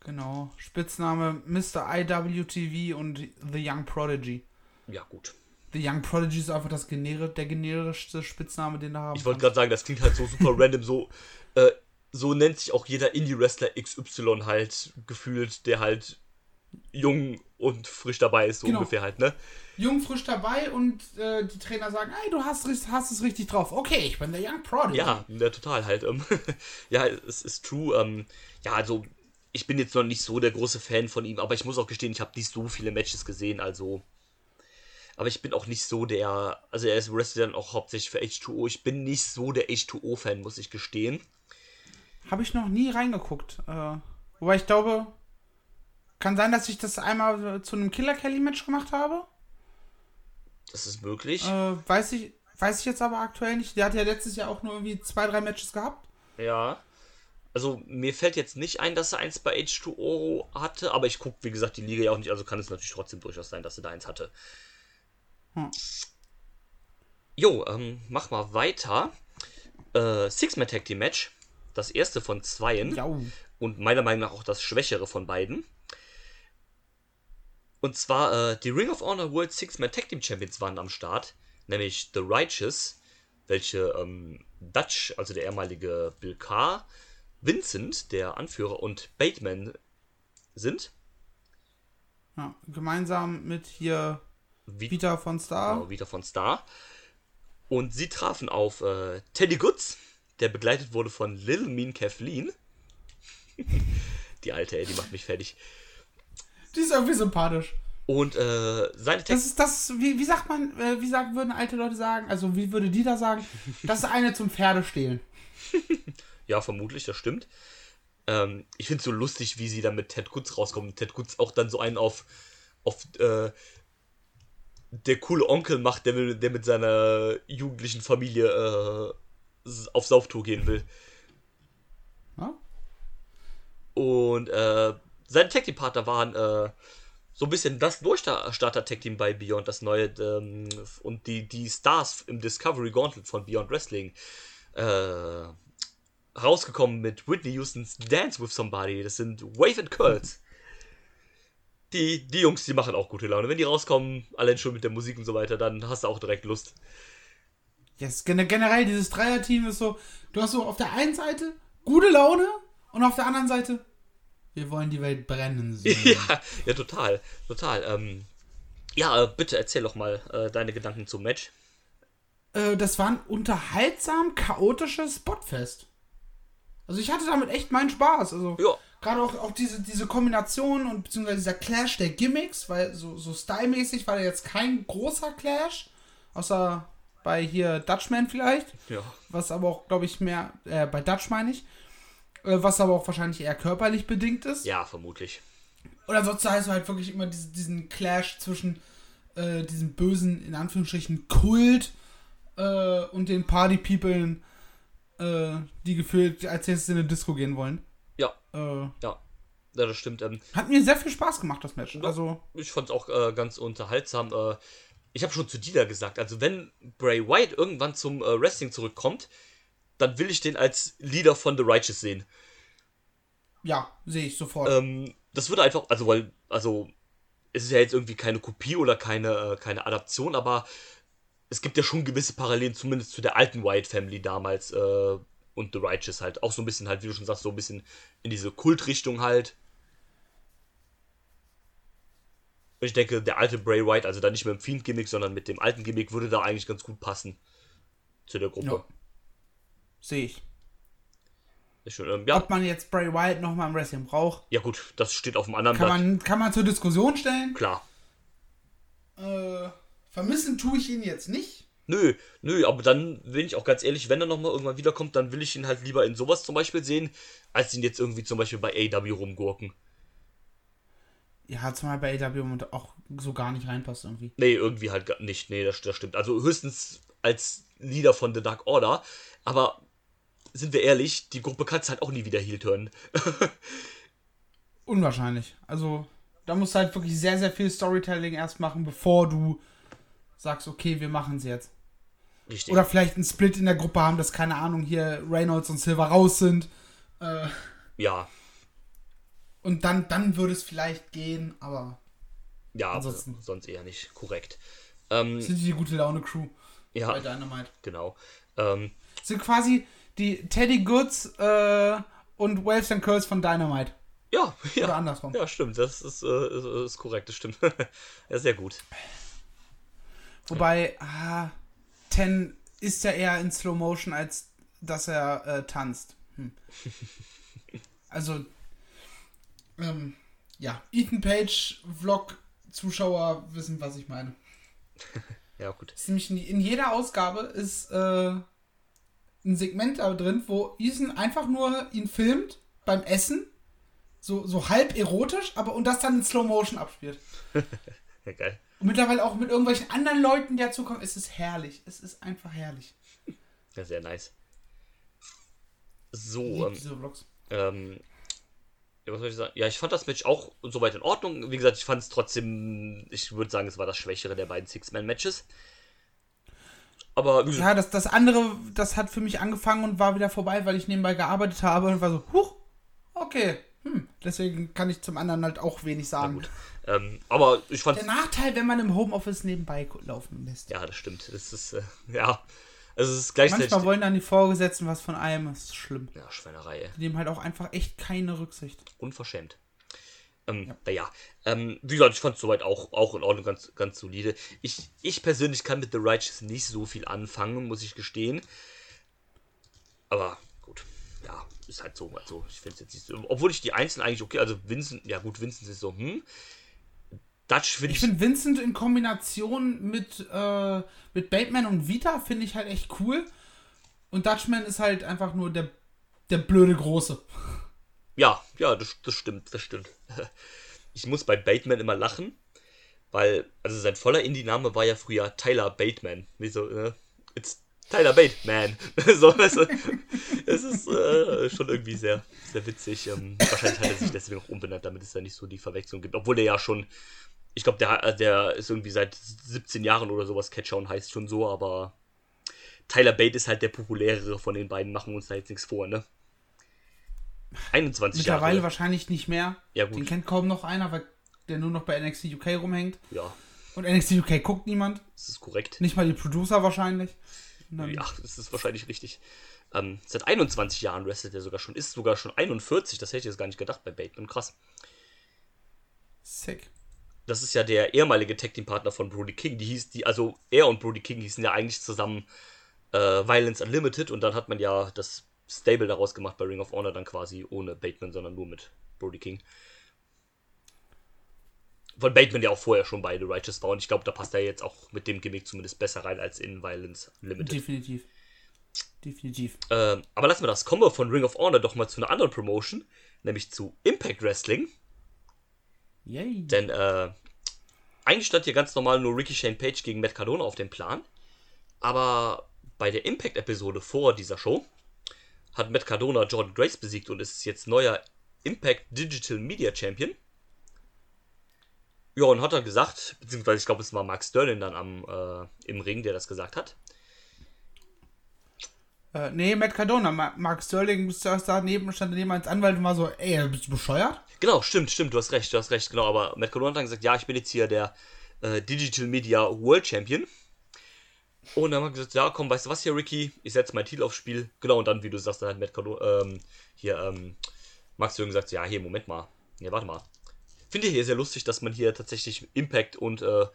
Genau. Spitzname Mr. IWTV und The Young Prodigy. Ja, gut. The Young Prodigy ist einfach das generi der generischste Spitzname, den er haben Ich wollte gerade sagen, das klingt halt so super random, so, äh, so nennt sich auch jeder Indie-Wrestler XY halt gefühlt, der halt jung und frisch dabei ist, so Genau. ungefähr halt, ne? Jung, frisch dabei und äh, die Trainer sagen, ey, du hast, hast es richtig drauf. Okay, ich bin der Young Prodigy. Ja, ja, total halt. Ähm, ja, es ist true. Ähm, ja, also ich bin jetzt noch nicht so der große Fan von ihm, aber ich muss auch gestehen, ich habe nicht so viele Matches gesehen, also. Aber ich bin auch nicht so der, also er ist Wrestler dann auch hauptsächlich für H2O. Ich bin nicht so der H2O-Fan, muss ich gestehen. Habe ich noch nie reingeguckt. Äh, wobei ich glaube, kann sein, dass ich das einmal äh, zu einem Killer Kelly Match gemacht habe. Das ist möglich. Äh, weiß ich, weiß ich jetzt aber aktuell nicht. Der hat ja letztes Jahr auch nur irgendwie zwei, drei Matches gehabt. Ja. Also mir fällt jetzt nicht ein, dass er eins bei H2O hatte, aber ich gucke, wie gesagt, die Liga ja auch nicht, also kann es natürlich trotzdem durchaus sein, dass er da eins hatte. Hm. Jo, ähm, mach mal weiter. Äh, Six-Man Tag Team Match. Das erste von zweien. Jau. Und meiner Meinung nach auch das schwächere von beiden. Und zwar äh, die Ring of Honor World Six-Man Tag Team Champions waren am Start. Nämlich The Righteous, welche ähm, Dutch, also der ehemalige Bill Carr, Vincent, der Anführer, und Bateman sind. Ja, gemeinsam mit hier Peter von Star. Genau, wieder von Star. Und sie trafen auf äh, Teddy Goods, der begleitet wurde von Little Mean Kathleen. die alte, ey, die macht mich fertig. Die ist irgendwie sympathisch. Und äh, seine Das Text. ist das, wie, wie sagt man, äh, wie sagt, würden alte Leute sagen? Also, wie würde die da sagen? Das ist eine zum Pferdestehlen. Ja, vermutlich, das stimmt. Ähm, ich finde es so lustig, wie sie dann mit Ted Goods rauskommen. Ted Goods auch dann so einen auf, auf äh, der coole Onkel macht, der, will, der mit seiner jugendlichen Familie äh, auf Sauftour gehen will. Ja? Und äh, seine Tag Team Partner waren äh, so ein bisschen das Durchstarter Tag Team bei Beyond, das neue ähm, und die, die Stars im Discovery Gauntlet von Beyond Wrestling. Äh, rausgekommen mit Whitney Houstons Dance with Somebody. Das sind Wave and Curls. Die, die Jungs, die machen auch gute Laune. Wenn die rauskommen, allein schon mit der Musik und so weiter, dann hast du auch direkt Lust. Yes, gen generell, dieses Dreierteam ist so, du hast so auf der einen Seite gute Laune und auf der anderen Seite, wir wollen die Welt brennen sehen. ja, ja, total. Total. Ähm, ja, äh, bitte erzähl doch mal äh, deine Gedanken zum Match. äh, das war ein unterhaltsam chaotisches Spotfest. Also ich hatte damit echt meinen Spaß. Also Ja. Gerade auch, auch diese, diese Kombination und beziehungsweise dieser Clash der Gimmicks, weil so, so stylmäßig war da jetzt kein großer Clash, außer bei hier Dutchman vielleicht, Ja. was aber auch, glaube ich, mehr, äh, bei Dutch meine ich, äh, was aber auch wahrscheinlich eher körperlich bedingt ist. Ja, vermutlich. Oder sonst du halt wirklich immer diese, diesen Clash zwischen äh, diesem bösen, in Anführungsstrichen, Kult äh, und den Party-Peoplen, äh, die gefühlt als nächstes in eine Disco gehen wollen. Ja, Äh, ja. Ja, das stimmt. Ähm, hat mir sehr viel Spaß gemacht, das Match. Also, ich fand es auch äh, ganz unterhaltsam. Äh, ich habe schon zu Dieter gesagt, also wenn Bray Wyatt irgendwann zum äh, Wrestling zurückkommt, dann will ich den als Leader von The Righteous sehen. ja, sehe ich sofort. Ähm, das würde einfach, also weil, also es ist ja jetzt irgendwie keine Kopie oder keine, äh, keine Adaption, aber es gibt ja schon gewisse Parallelen, zumindest zu der alten Wyatt Family damals äh, und The Righteous halt. Auch so ein bisschen halt, wie du schon sagst, so ein bisschen in diese Kultrichtung halt. Und ich denke, der alte Bray Wyatt, also da nicht mit dem Fiend-Gimmick, sondern mit dem alten Gimmick, würde da eigentlich ganz gut passen. Zu der Gruppe. Ja. Sehe ich. Ist schon, ähm, ja, Ob man jetzt Bray Wyatt nochmal im Wrestling braucht, ja gut, das steht auf dem anderen kann Blatt. man, kann man zur Diskussion stellen. Klar. Äh, vermissen tue ich ihn jetzt nicht. Nö, nö, aber dann bin ich auch ganz ehrlich, wenn er nochmal irgendwann wiederkommt, dann will ich ihn halt lieber in sowas zum Beispiel sehen, als ihn jetzt irgendwie zum Beispiel bei AW rumgurken. Ja, zumal bei AW auch so gar nicht reinpasst irgendwie. Nee, irgendwie halt gar nicht. Nee, das, das stimmt. Also höchstens als Leader von The Dark Order, aber sind wir ehrlich, die Gruppe kann es halt auch nie wieder heel turnen. Unwahrscheinlich. Also, da musst du halt wirklich sehr, sehr viel Storytelling erst machen, bevor du sagst, okay, wir machen es jetzt. Richtig. Oder vielleicht einen Split in der Gruppe haben, dass, keine Ahnung, hier Reynolds und Silver raus sind. Äh, Ja, und dann, dann würde es vielleicht gehen, aber ja, Ansonsten. sonst eher nicht korrekt. Ähm, sind die die gute Laune-Crew bei ja, Dynamite. genau. Ähm, Sind quasi die Teddy Goods äh, und Waves and Curls von Dynamite. ja, ja. Oder andersrum. Ja, stimmt, das ist, äh, ist, ist korrekt, das stimmt. ja, sehr gut. Wobei, ah, Ten ist ja eher in Slow Motion, als dass er äh, tanzt. Hm. Also, ähm, ja, Ethan Page Vlog Zuschauer wissen, was ich meine. Ja, gut. ist nämlich in, in jeder Ausgabe ist äh, ein Segment da drin, wo Ethan einfach nur ihn filmt beim Essen, so, so halb erotisch, aber und das dann in Slow Motion abspielt. Ja, geil. Und mittlerweile auch mit irgendwelchen anderen Leuten, die dazukommen. Es ist herrlich. Es ist einfach herrlich. Ja, sehr nice. Ich So, liebe ähm, ähm, ja, was soll ich sagen? Ja, ich fand das Match auch soweit in Ordnung. Wie gesagt, ich fand es trotzdem, ich würde sagen, es war das schwächere der beiden Six-Man-Matches. Aber Ja, das, das andere, das hat für mich angefangen und war wieder vorbei, weil ich nebenbei gearbeitet habe und war so, huch, okay. Hm, deswegen kann ich zum anderen halt auch wenig sagen. Ähm, aber ich fand Der Nachteil, wenn man im Homeoffice nebenbei laufen lässt. Ja, das stimmt. Das ist, äh, ja. Also es ist gleichzeitig. Manchmal wollen dann die Vorgesetzten was von einem. Das ist schlimm. ja, Schweinerei, ey. Die nehmen halt auch einfach echt keine Rücksicht. Unverschämt. Ähm, naja, ähm, wie gesagt, ich fand es soweit auch, auch in Ordnung, ganz, ganz solide. Ich, ich persönlich kann mit The Righteous nicht so viel anfangen, muss ich gestehen. Aber gut, ja, ist halt so, also ich finde es jetzt nicht so. Obwohl ich die Einzelnen eigentlich okay, also Vincent, ja gut, Vincent ist so, hm. Dutch finde Ich ich, finde Vincent in Kombination mit, äh, mit Bateman und Vita finde ich halt echt cool. Und Dutchman ist halt einfach nur der, der blöde Große. Ja, ja, das, das stimmt, das stimmt. Ich muss bei Bateman immer lachen, weil, also sein voller Indie-Name war ja früher Tyler Bateman. Wie so, äh, it's Tyler Bateman. so, weißt du, es ist äh, schon irgendwie sehr, sehr witzig. Ähm, wahrscheinlich hat er sich deswegen auch umbenannt, damit es da nicht so die Verwechslung gibt. Obwohl der ja schon, ich glaube, der, der ist irgendwie seit 17 Jahren oder sowas, Catcher und heißt schon so, aber Tyler Bate ist halt der populärere von den beiden, machen wir uns da jetzt nichts vor, ne? 21 Mittlerweile Jahre. wahrscheinlich nicht mehr. Ja, gut. Den kennt kaum noch einer, weil der nur noch bei NXT UK rumhängt. Ja, Und NXT UK guckt niemand. das ist korrekt. Nicht mal die Producer wahrscheinlich. Dann- Ja, das ist wahrscheinlich richtig. Ähm, seit 21 Jahren wrestelt er sogar schon. Ist sogar schon 41. Das hätte ich jetzt gar nicht gedacht bei Bateman. Krass. Sick. Das ist ja der ehemalige Tag Team Partner von Brody King. Die hieß, die, also er und Brody King hießen ja eigentlich zusammen äh, Violence Unlimited und dann hat man ja das Stable daraus gemacht bei Ring of Honor dann quasi ohne Bateman, sondern nur mit Brody King. Von Bateman ja auch vorher schon bei The Righteous war und ich glaube, da passt er jetzt auch mit dem Gimmick zumindest besser rein als in Violence Unlimited. Definitiv. Definitiv. Ähm, aber lassen wir das Combo von Ring of Honor doch mal zu einer anderen Promotion, nämlich zu Impact Wrestling. Yay. Denn äh, eigentlich stand hier ganz normal nur Ricky Shane Page gegen Matt Cardona auf dem Plan. Aber bei der Impact-Episode vor dieser Show hat Matt Cardona Jordan Grace besiegt und ist jetzt neuer Impact Digital Media Champion. Ja, und hat dann gesagt, beziehungsweise ich glaube, es war Mark Sterling dann am, äh, im Ring, der das gesagt hat. Äh, nee, Matt Cardona. Ma Mark Sterling saß daneben, stand daneben als Anwalt und war so, ey, bist du bescheuert? Genau, stimmt, stimmt, du hast recht, du hast recht, genau. Aber Matt Cardona hat dann gesagt, ja, ich bin jetzt hier der äh, Digital Media World Champion. Und dann haben wir gesagt, ja, komm, weißt du was hier, Ricky, ich setze meinen Titel aufs Spiel. Genau, und dann, wie du sagst, dann hat Matt Cardona, ähm, hier, ähm, Max Jürgen gesagt, ja, hier, Moment mal. Ja, warte mal. Finde ich hier sehr lustig, dass man hier tatsächlich Impact und äh,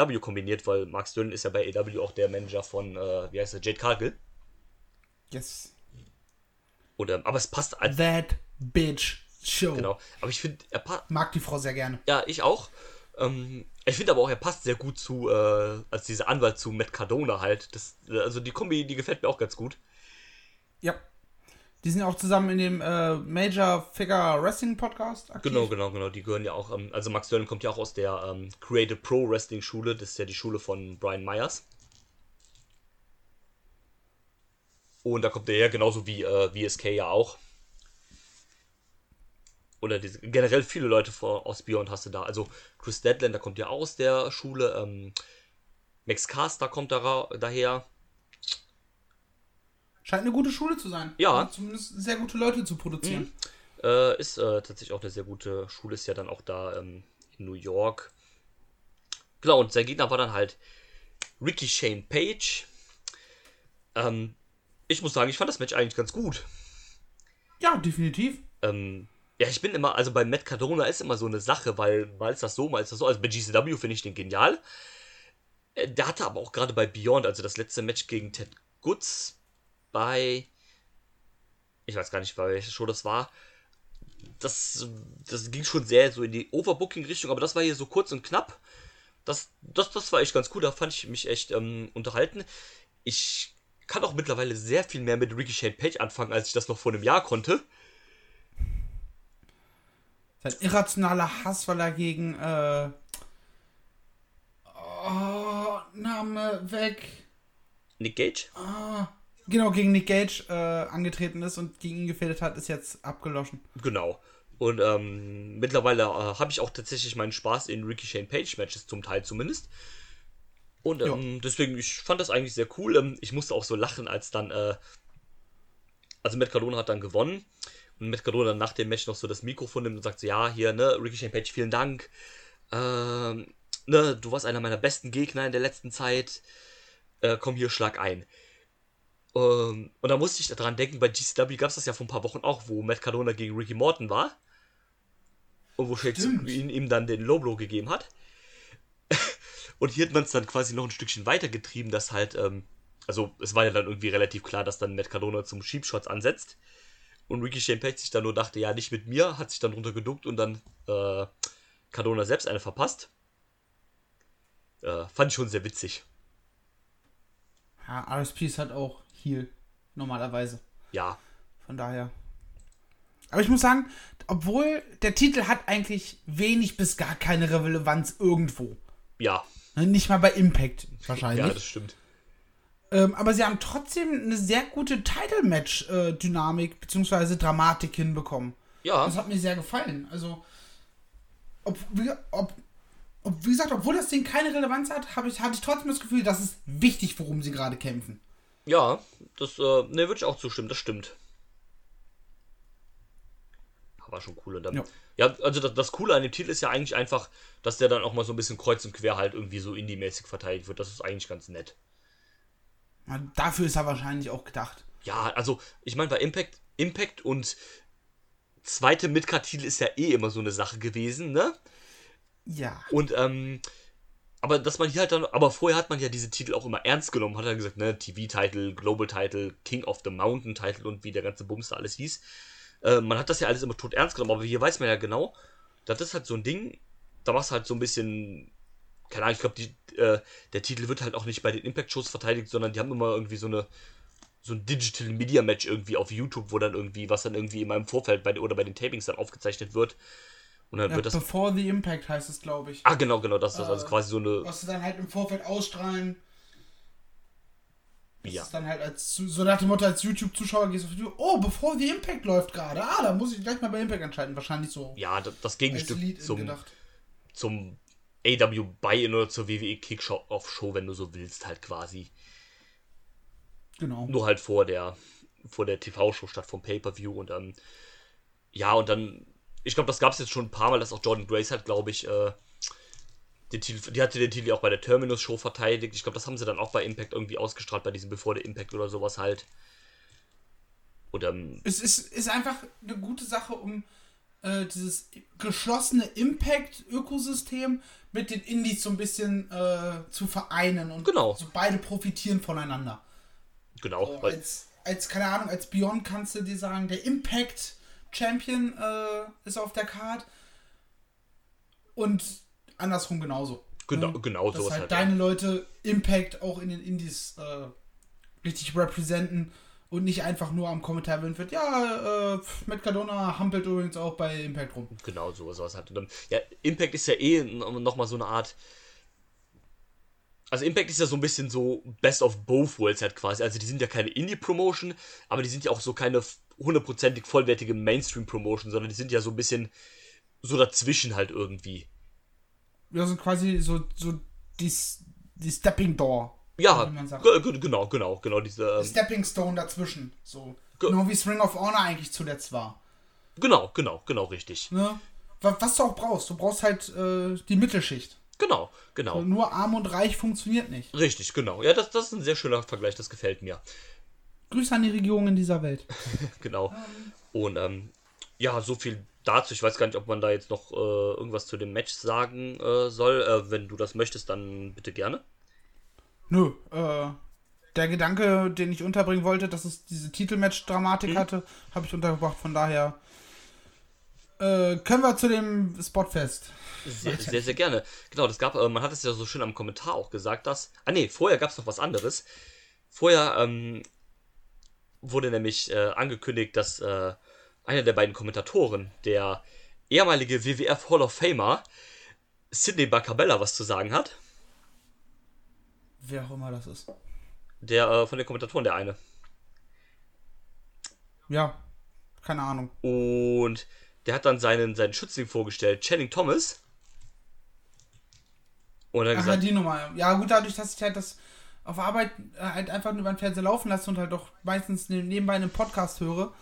AW kombiniert, weil Mark Sterling ist ja bei AW auch der Manager von, äh, wie heißt er, Jade Cargill. Yes. Ähm, aber es passt als, That bitch show. genau. Aber ich finde, er passt, Mag die Frau sehr gerne. Ja, ich auch. Ähm, ich finde aber auch, er passt sehr gut zu, äh, als dieser Anwalt zu Matt Cardona halt. Das, also die Kombi, die gefällt mir auch ganz gut. Ja. Die sind auch zusammen in dem äh, Major Figure Wrestling Podcast aktiv. Genau, genau, genau. Die gehören ja auch, ähm, also Max Sterling kommt ja auch aus der ähm, Creative Pro Wrestling Schule. Das ist ja die Schule von Brian Myers. Und da kommt er ja genauso wie äh, VSK ja auch. Oder diese, generell viele Leute vor, aus Beyond hast du da. Also Chris Deadlander kommt ja auch aus der Schule. Ähm, Max Caster kommt da, daher. Scheint eine gute Schule zu sein. Ja. Also zumindest sehr gute Leute zu produzieren. Äh, ist äh, tatsächlich auch eine sehr gute Schule, ist ja dann auch da ähm, in New York. Genau, und sein Gegner war dann halt Ricky Shane Page. Ähm, ich muss sagen, ich fand das Match eigentlich ganz gut. Ja, definitiv. Ähm, ja, ich bin immer, also bei Matt Cardona ist immer so eine Sache, weil mal ist das so, mal ist das so. Also bei GCW finde ich den genial. Äh, Der hatte aber auch gerade bei Beyond, also das letzte Match gegen Ted Goods bei. Ich weiß gar nicht, bei welcher Show das war. Das, das ging schon sehr so in die Overbooking-Richtung, aber das war hier so kurz und knapp. Das, das, das war echt ganz cool, da fand ich mich echt ähm, unterhalten. Ich kann auch mittlerweile sehr viel mehr mit Ricky Shane Page anfangen, als ich das noch vor einem Jahr konnte. Sein irrationaler Hass, weil er gegen. Äh, oh, Name weg. Nick Gage? Ah, genau, gegen Nick Gage äh, angetreten ist und gegen ihn gefädelt hat, ist jetzt abgeloschen. Genau. Und ähm, mittlerweile äh, habe ich auch tatsächlich meinen Spaß in Ricky Shane Page Matches, zum Teil zumindest. Und ähm, deswegen, ich fand das eigentlich sehr cool. Ähm, ich musste auch so lachen, als dann, äh, also Matt Cardona hat dann gewonnen. Und Matt Cardona dann nach dem Match noch so das Mikrofon nimmt und sagt so, ja, hier, ne, Ricky Shane Page, vielen Dank. Ähm, ne, du warst einer meiner besten Gegner in der letzten Zeit. Äh, komm hier, schlag ein. Ähm, und da musste ich daran denken, bei GCW gab es das ja vor ein paar Wochen auch, wo Matt Cardona gegen Ricky Morton war. Und wo Stimmt. ihn ihm dann den Low Blow gegeben hat. und hier hat man es dann quasi noch ein Stückchen weitergetrieben, dass halt, ähm, also es war ja dann irgendwie relativ klar, dass dann Matt Cardona zum Sheepshots ansetzt. Und Ricky Shane Page sich dann nur dachte, ja, nicht mit mir, hat sich dann runtergeduckt und dann äh, Cardona selbst eine verpasst. Äh, fand ich schon sehr witzig. Ja, RSP ist halt auch Heal, normalerweise. Ja, Von daher. Aber ich muss sagen, obwohl der Titel hat eigentlich wenig bis gar keine Relevanz irgendwo. ja, Ne, Nicht mal bei Impact wahrscheinlich. ja, das stimmt. ähm, aber sie haben trotzdem eine sehr gute Title-Match-Dynamik bzw. Dramatik hinbekommen. Ja. Das hat mir sehr gefallen. Also, ob, wie- ob, ob, wie gesagt, obwohl das Ding keine Relevanz hat, ich, hatte ich trotzdem das Gefühl, das ist wichtig, worum sie gerade kämpfen. Ja, das, äh, ne, würde ich auch zustimmen, das stimmt. War schon cool. Und dann, ja. Ja. also das, das Coole an dem Titel ist ja eigentlich einfach, dass der dann auch mal so ein bisschen kreuz und quer halt irgendwie so indie-mäßig verteidigt wird. Das ist eigentlich ganz nett. Na, Dafür ist er wahrscheinlich auch gedacht. Ja, also, ich meine, bei Impact, Impact und zweite Midcard-Titel ist ja eh immer so eine Sache gewesen, ne? Ja. Und, ähm, aber dass man hier halt dann, aber vorher hat man ja diese Titel auch immer ernst genommen, hat er gesagt, ne, TV-Titel, Global-Titel, King of the Mountain-Titel und wie der ganze Bums da alles hieß. Äh, man hat das ja alles immer tot ernst genommen, aber hier weiß man ja genau, das ist halt so ein Ding, da machst du halt so ein bisschen, keine Ahnung, ich glaube, äh, der Titel wird halt auch nicht bei den Impact-Shows verteidigt, sondern die haben immer irgendwie so eine, so ein Digital Media Match irgendwie auf YouTube, wo dann irgendwie, was dann irgendwie in meinem Vorfeld bei, oder bei den Tapings dann aufgezeichnet wird. Und dann ja wird das. Before the Impact heißt es, glaube ich. Ah, genau, genau, das ist das. Also quasi so eine. Was sie dann halt im Vorfeld ausstrahlen. Das Ja. ist dann halt als, so nach dem Motto, als YouTube-Zuschauer gehst du auf YouTube, oh, Before the Impact läuft gerade. Ah, da muss ich gleich mal bei Impact entscheiden. Wahrscheinlich so Ja, das, das Gegenstück zum, gedacht. zum AW Buy-In oder zur WWE Kick-Off-Show, wenn du so willst, halt quasi. Genau. Nur halt vor der, vor der TV-Show statt vom Pay-Per-View und dann. Ja, und dann. Ich glaube, das gab es jetzt schon ein paar Mal, dass auch Jordan Grace hat, glaube ich, äh, den Titel, die hatte den Titel auch bei der Terminus-Show verteidigt. Ich glaube, das haben sie dann auch bei Impact irgendwie ausgestrahlt, bei diesem Bevor der Impact oder sowas halt. Und ähm, Es ist, ist einfach eine gute Sache, um äh, dieses geschlossene Impact-Ökosystem mit den Indies so ein bisschen äh, zu vereinen und Genau. so beide profitieren voneinander. genau, So, als, als, keine Ahnung, als Beyond kannst du dir sagen, der Impact Champion äh, ist auf der Card und andersrum genauso. Genau- Ne? genau Dass sowas halt halt, deine Leute Impact auch in den Indies äh, richtig repräsenten und nicht einfach nur am Kommentar wenn wird, ja, äh, Matt Cardona hampelt übrigens auch bei Impact rum. Genau, so sowas halt. Und dann, ja, Impact ist ja eh nochmal so eine Art. Also Impact ist ja so ein bisschen so Best of Both Worlds halt quasi. Also die sind ja keine Indie-Promotion, aber die sind ja auch so keine hundertprozentig vollwertige Mainstream-Promotion, sondern die sind ja so ein bisschen so dazwischen halt irgendwie. Wir sind quasi so, so die, die Stepping Door Ja, genau, genau, genau, diese, ähm, Stepping Stone dazwischen. So. Genau wie Ring of Honor eigentlich zuletzt war. genau, genau, genau, richtig. Ne? Wa- Was du auch brauchst. Du brauchst halt äh, die Mittelschicht. Genau, genau. Nur arm und reich funktioniert nicht. Richtig, genau. Ja, das, das ist ein sehr schöner Vergleich, das gefällt mir. Grüße an die Regierungen dieser Welt. Genau. Und ähm, ja, so viel dazu. Ich weiß gar nicht, ob man da jetzt noch äh, irgendwas zu dem Match sagen äh, soll. Äh, wenn du das möchtest, dann bitte gerne. Nö, äh, der Gedanke, den ich unterbringen wollte, dass es diese Titelmatch-Dramatik Mhm. hatte, habe ich untergebracht. Von daher äh, können wir zu dem Spotfest. Sehr, sehr, sehr gerne. Genau, das gab, äh, man hat es ja so schön am Kommentar auch gesagt, dass. Ah nee, vorher gab es noch was anderes. Vorher ähm, wurde nämlich äh, angekündigt, dass äh, einer der beiden Kommentatoren, der ehemalige WWF Hall of Famer, Sidney Bacabella, was zu sagen hat. Wer auch immer das ist. Der äh, von den Kommentatoren, der eine. Ja, keine Ahnung. Und der hat dann seinen, seinen Schützling vorgestellt, Channing Thomas. Und er hat Ach, gesagt, die Nummer. Ja, gut, dadurch, dass ich halt das auf Arbeit äh, halt einfach nur beim Fernseher laufen lasse und halt doch meistens ne- nebenbei einen Podcast höre,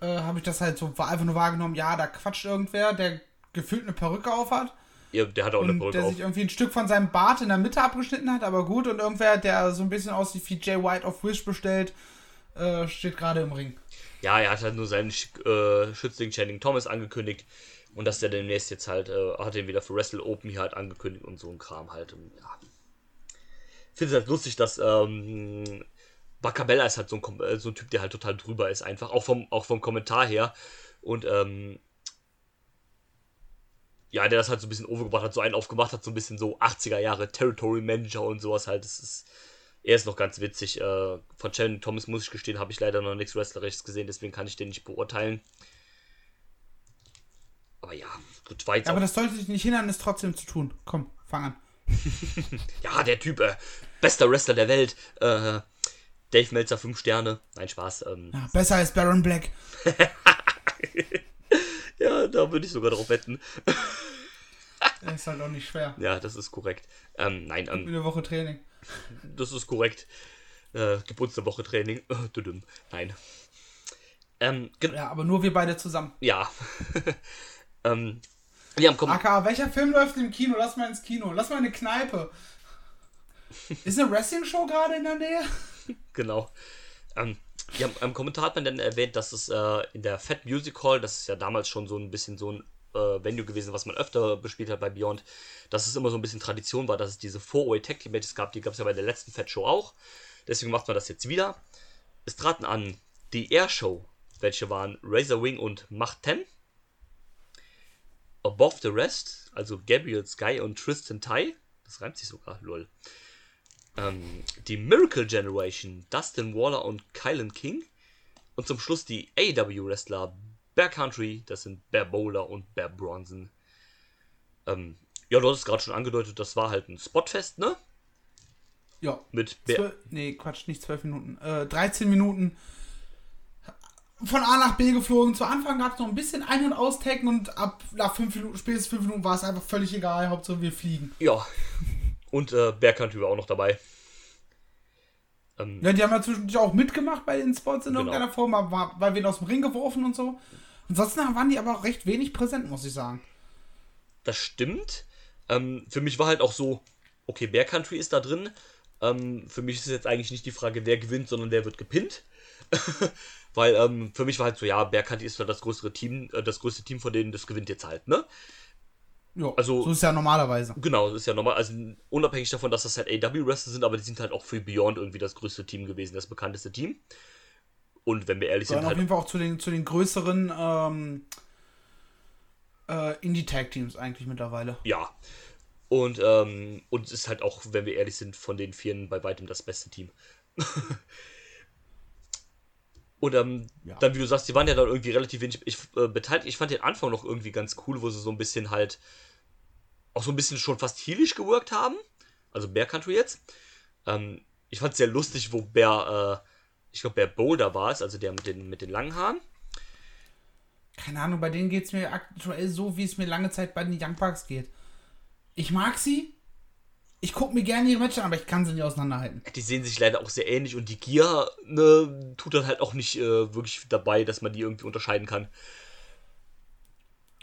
äh, habe ich das halt so einfach nur wahrgenommen, ja, da quatscht irgendwer, der gefühlt eine Perücke auf hat ja, der hat auch eine und Brücke der auf. sich irgendwie ein Stück von seinem Bart in der Mitte abgeschnitten hat, aber gut, und irgendwer, der so ein bisschen aussieht wie Jay White auf Wish bestellt, äh, steht gerade im Ring. Ja, er hat halt nur seinen äh, Schützling Channing Thomas angekündigt. Und dass der demnächst jetzt halt, äh, hat ihn wieder für Wrestle Open hier halt angekündigt und so ein Kram halt. Und, ja. Ich finde es halt lustig, dass ähm, Bacabella ist halt so ein, äh, so ein Typ, der halt total drüber ist, einfach. Auch vom, auch vom Kommentar her. Und ähm, ja, der das halt so ein bisschen overgebracht hat, so einen aufgemacht hat, so ein bisschen so 80er Jahre Territory Manager und sowas halt. Das ist, er ist noch ganz witzig. Äh, von Channing Thomas muss ich gestehen, habe ich leider noch nichts Wrestlerisches gesehen, deswegen kann ich den nicht beurteilen. Aber ja, gut, jetzt Aber das sollte dich nicht hindern, es trotzdem zu tun. Komm, fang an. Ja, der Typ, äh, bester Wrestler der Welt. Äh, Dave Meltzer, 5 Sterne. Nein, Spaß. Ähm, Ja, besser als Baron Black. ja, da würde ich sogar drauf wetten. Das ist halt auch nicht schwer. Ja, das ist korrekt. Ähm, nein, ähm, Eine Woche Training. das ist korrekt. Äh, Geburtstagswoche Training. Äh. Nein. Ähm, Ja, aber nur wir beide zusammen. ja. ähm, ja, komm. AKA, welcher Film läuft im Kino? Lass mal ins Kino. Lass mal in eine Kneipe. Ist eine Wrestling-Show gerade in der Nähe? Genau. Ähm, ja, im Kommentar hat man dann erwähnt, dass es äh, in der Fat Music Hall, das ist ja damals schon so ein bisschen so ein äh, Venue gewesen, was man öfter bespielt hat bei Beyond, dass es immer so ein bisschen Tradition war, dass es diese 4-Way Tag Team Matches gab, die gab es ja bei der letzten Fat Show auch. Deswegen macht man das jetzt wieder. Es traten an die Air Show, welche waren Razor Wing und Macht 10. Above the Rest, also Gabriel Sky und Tristan Ty. Das reimt sich sogar, lol. Ähm, die Miracle Generation, Dustin Waller und Kylan King. Und zum Schluss die AW-Wrestler Bear Country, das sind Bear Bowler und Bear Bronson. Ähm, ja, du hast es gerade schon angedeutet, das war halt ein Spotfest, ne? Ja. Mit Bear. Zwölf, nee, Quatsch, nicht 12 Minuten. Äh, 13 Minuten von A nach B geflogen. Zu Anfang gab es noch ein bisschen Ein- und Austaken und ab nach 5 Minuten, spätestens 5 Minuten war es einfach völlig egal. Hauptsache wir fliegen. Ja. Und äh, Bear Country war auch noch dabei. Ähm, Ja, die haben ja zwischendurch auch mitgemacht bei den Spots in Genau. irgendeiner Form, aber weil wir ihn aus dem Ring geworfen und so. Ansonsten waren die aber auch recht wenig präsent, muss ich sagen. Das stimmt. Ähm, für mich war halt auch so, okay, Bear Country ist da drin. Ähm, für mich ist jetzt eigentlich nicht die Frage, wer gewinnt, sondern wer wird gepinnt. Weil ähm, für mich war halt so, ja, Bear Country ist halt das größere Team, äh, das größte Team von denen, das gewinnt jetzt halt, ne? Ja, Also- so ist ja normalerweise. Genau, das ist ja normal, also unabhängig davon, dass das halt AW-Wrestler sind, aber die sind halt auch für Beyond irgendwie das größte Team gewesen, das bekannteste Team. Und wenn wir ehrlich Gehören sind, auf halt jeden Fall auch zu den, zu den größeren ähm, äh, Indie-Tag-Teams eigentlich mittlerweile. Ja. Und, ähm, und es ist halt auch, wenn wir ehrlich sind, von den Vieren bei weitem das beste Team. und ähm, Ja. dann, wie du sagst, die waren ja dann irgendwie relativ wenig ich, äh, beteiligt. Ich fand den Anfang noch irgendwie ganz cool, wo sie so ein bisschen halt auch so ein bisschen schon fast heelisch gewirkt haben. Also Bear Country jetzt. Ähm, ich fand es sehr lustig, wo Bear, äh, ich glaube, Bear Boulder war es, also der mit den, mit den langen Haaren. Keine Ahnung, bei denen geht es mir aktuell so, wie es mir lange Zeit bei den Young Bucks geht. Ich mag sie, Ich gucke mir gerne ihre Matches an, aber ich kann sie nicht auseinanderhalten. Die sehen sich leider auch sehr ähnlich und die Gear ne, tut dann halt auch nicht äh, wirklich dabei, dass man die irgendwie unterscheiden kann.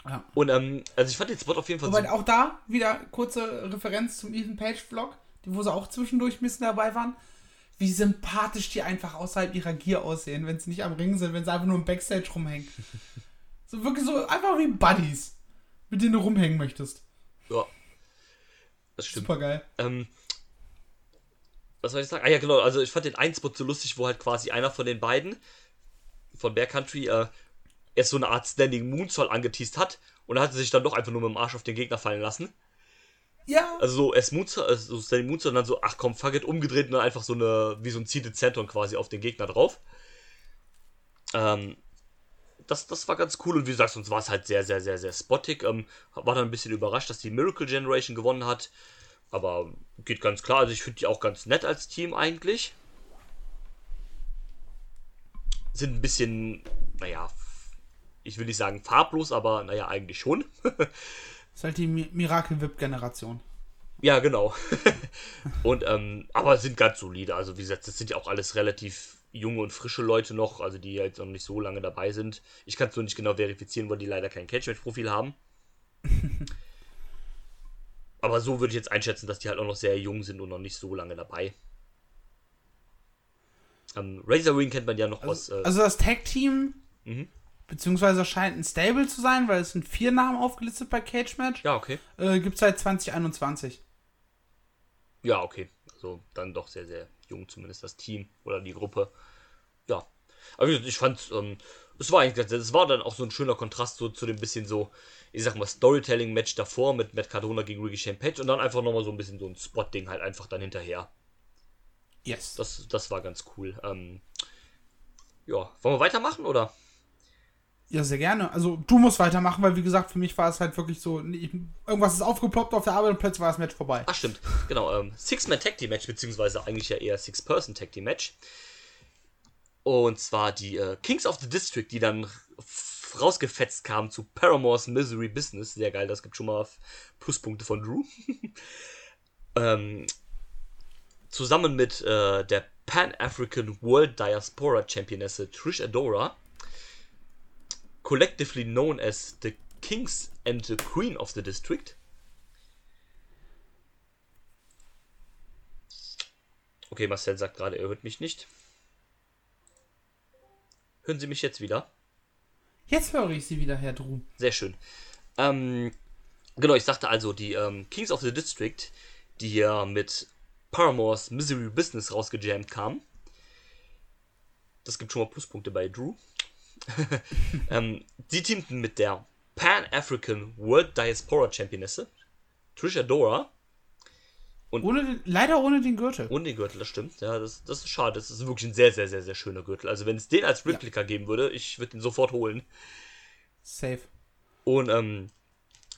Ja. Und ähm, also ich fand den Spot auf jeden Fall Wobei auch da wieder kurze Referenz zum Ethan Page Vlog, wo sie auch zwischendurch ein bisschen dabei waren. Wie sympathisch die einfach außerhalb ihrer Gear aussehen, wenn sie nicht am Ring sind, wenn sie einfach nur im Backstage rumhängen. so wirklich so einfach wie Buddies, mit denen du rumhängen möchtest. Ja. Das stimmt. Super geil. Ähm, was soll ich sagen? Ah ja, genau. Also ich fand den einen Spot so lustig, wo halt quasi einer von den beiden von Bear Country äh, erst so eine Art Standing Moonsault angeteased hat und hat sich dann doch einfach nur mit dem Arsch auf den Gegner fallen lassen. Ja. Also so erst Moonsault, also Standing Moonsault und dann so, ach komm, fuck it, umgedreht und dann einfach so eine, wie so ein Seated Centon quasi auf den Gegner drauf. Ähm, das, das war ganz cool und wie gesagt, sonst war es halt sehr, sehr, sehr, sehr spottig. Ähm, war dann ein bisschen überrascht, dass die Miracle Generation gewonnen hat. Aber geht ganz klar. Also ich finde die auch ganz nett als Team eigentlich. Sind ein bisschen, naja, ich will nicht sagen farblos, aber naja, eigentlich schon. ist halt die Mi Miracle Whip-Generation. Ja, genau. und, ähm, aber sind ganz solide. Also, wie gesagt, das sind ja auch alles relativ junge und frische Leute noch, also die jetzt noch nicht so lange dabei sind. Ich kann es nur nicht genau verifizieren, weil die leider kein Catchmatch-Profil haben. aber so würde ich jetzt einschätzen, dass die halt auch noch sehr jung sind und noch nicht so lange dabei. Ähm, Razor Wing kennt man ja noch also, aus. Äh, also das Tag-Team, mhm. Beziehungsweise scheint ein Stable zu sein, weil es sind vier Namen aufgelistet bei Cage Match. Ja, okay. Äh, Gibt es seit 2021. Ja, okay. Also dann doch sehr, sehr jung, zumindest das Team oder die Gruppe. Ja. Aber ich fand, ähm, es war eigentlich, es war dann auch so ein schöner Kontrast so, zu dem bisschen so, ich sag mal, Storytelling-Match davor mit Matt Cardona gegen Ricky Shane Page und dann einfach nochmal so ein bisschen so ein Spot-Ding halt einfach dann hinterher. Yes. Das, das war ganz cool. Ähm, ja, wollen wir weitermachen oder? Ja, sehr gerne. Also du musst weitermachen, weil wie gesagt, für mich war es halt wirklich so, irgendwas ist aufgeploppt auf der Arbeit und plötzlich war das Match vorbei. Ach stimmt, genau. Ähm, Six-Man Tag Team Match, beziehungsweise eigentlich ja eher Six-Person Tag Team Match. Und zwar die äh, Kings of the District, die dann rausgefetzt kamen zu Paramore's Misery Business. Sehr geil, das gibt schon mal Pluspunkte von Drew. ähm, zusammen mit äh, der Pan-African World Diaspora Championesse Trish Adora collectively known as the Kings and the Queen of the District. Okay, Marcel sagt gerade, er hört mich nicht. Hören Sie mich jetzt wieder? Jetzt höre ich Sie wieder, Herr Drew. Sehr schön. Ähm, genau, ich sagte also, die ähm, Kings of the District, die hier mit Paramore's Misery Business rausgejammt kamen. Das gibt schon mal Pluspunkte bei Drew. ähm, sie teamten mit der Pan-African World Diaspora Championesse, Trisha Dora. Und ohne, leider ohne den Gürtel. Ohne den Gürtel, das stimmt. Ja, das, das ist schade. Das ist wirklich ein sehr, sehr, sehr, sehr schöner Gürtel. Also, wenn es den als Replika ja. geben würde, ich würde ihn sofort holen. Safe. Und, ähm,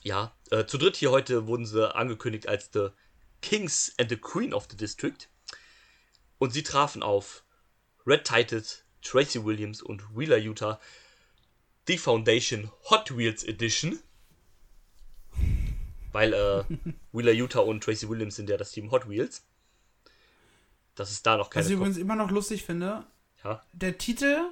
ja, äh, zu dritt hier heute wurden sie angekündigt als The Kings and the Queen of the District. Und sie trafen auf Red Titled Tracy Williams und Wheeler Utah The Foundation Hot Wheels Edition. Weil äh, Wheeler Utah und Tracy Williams sind ja das Team Hot Wheels. Das ist da noch keine. Was ich übrigens immer noch lustig finde. Ja. Der Titel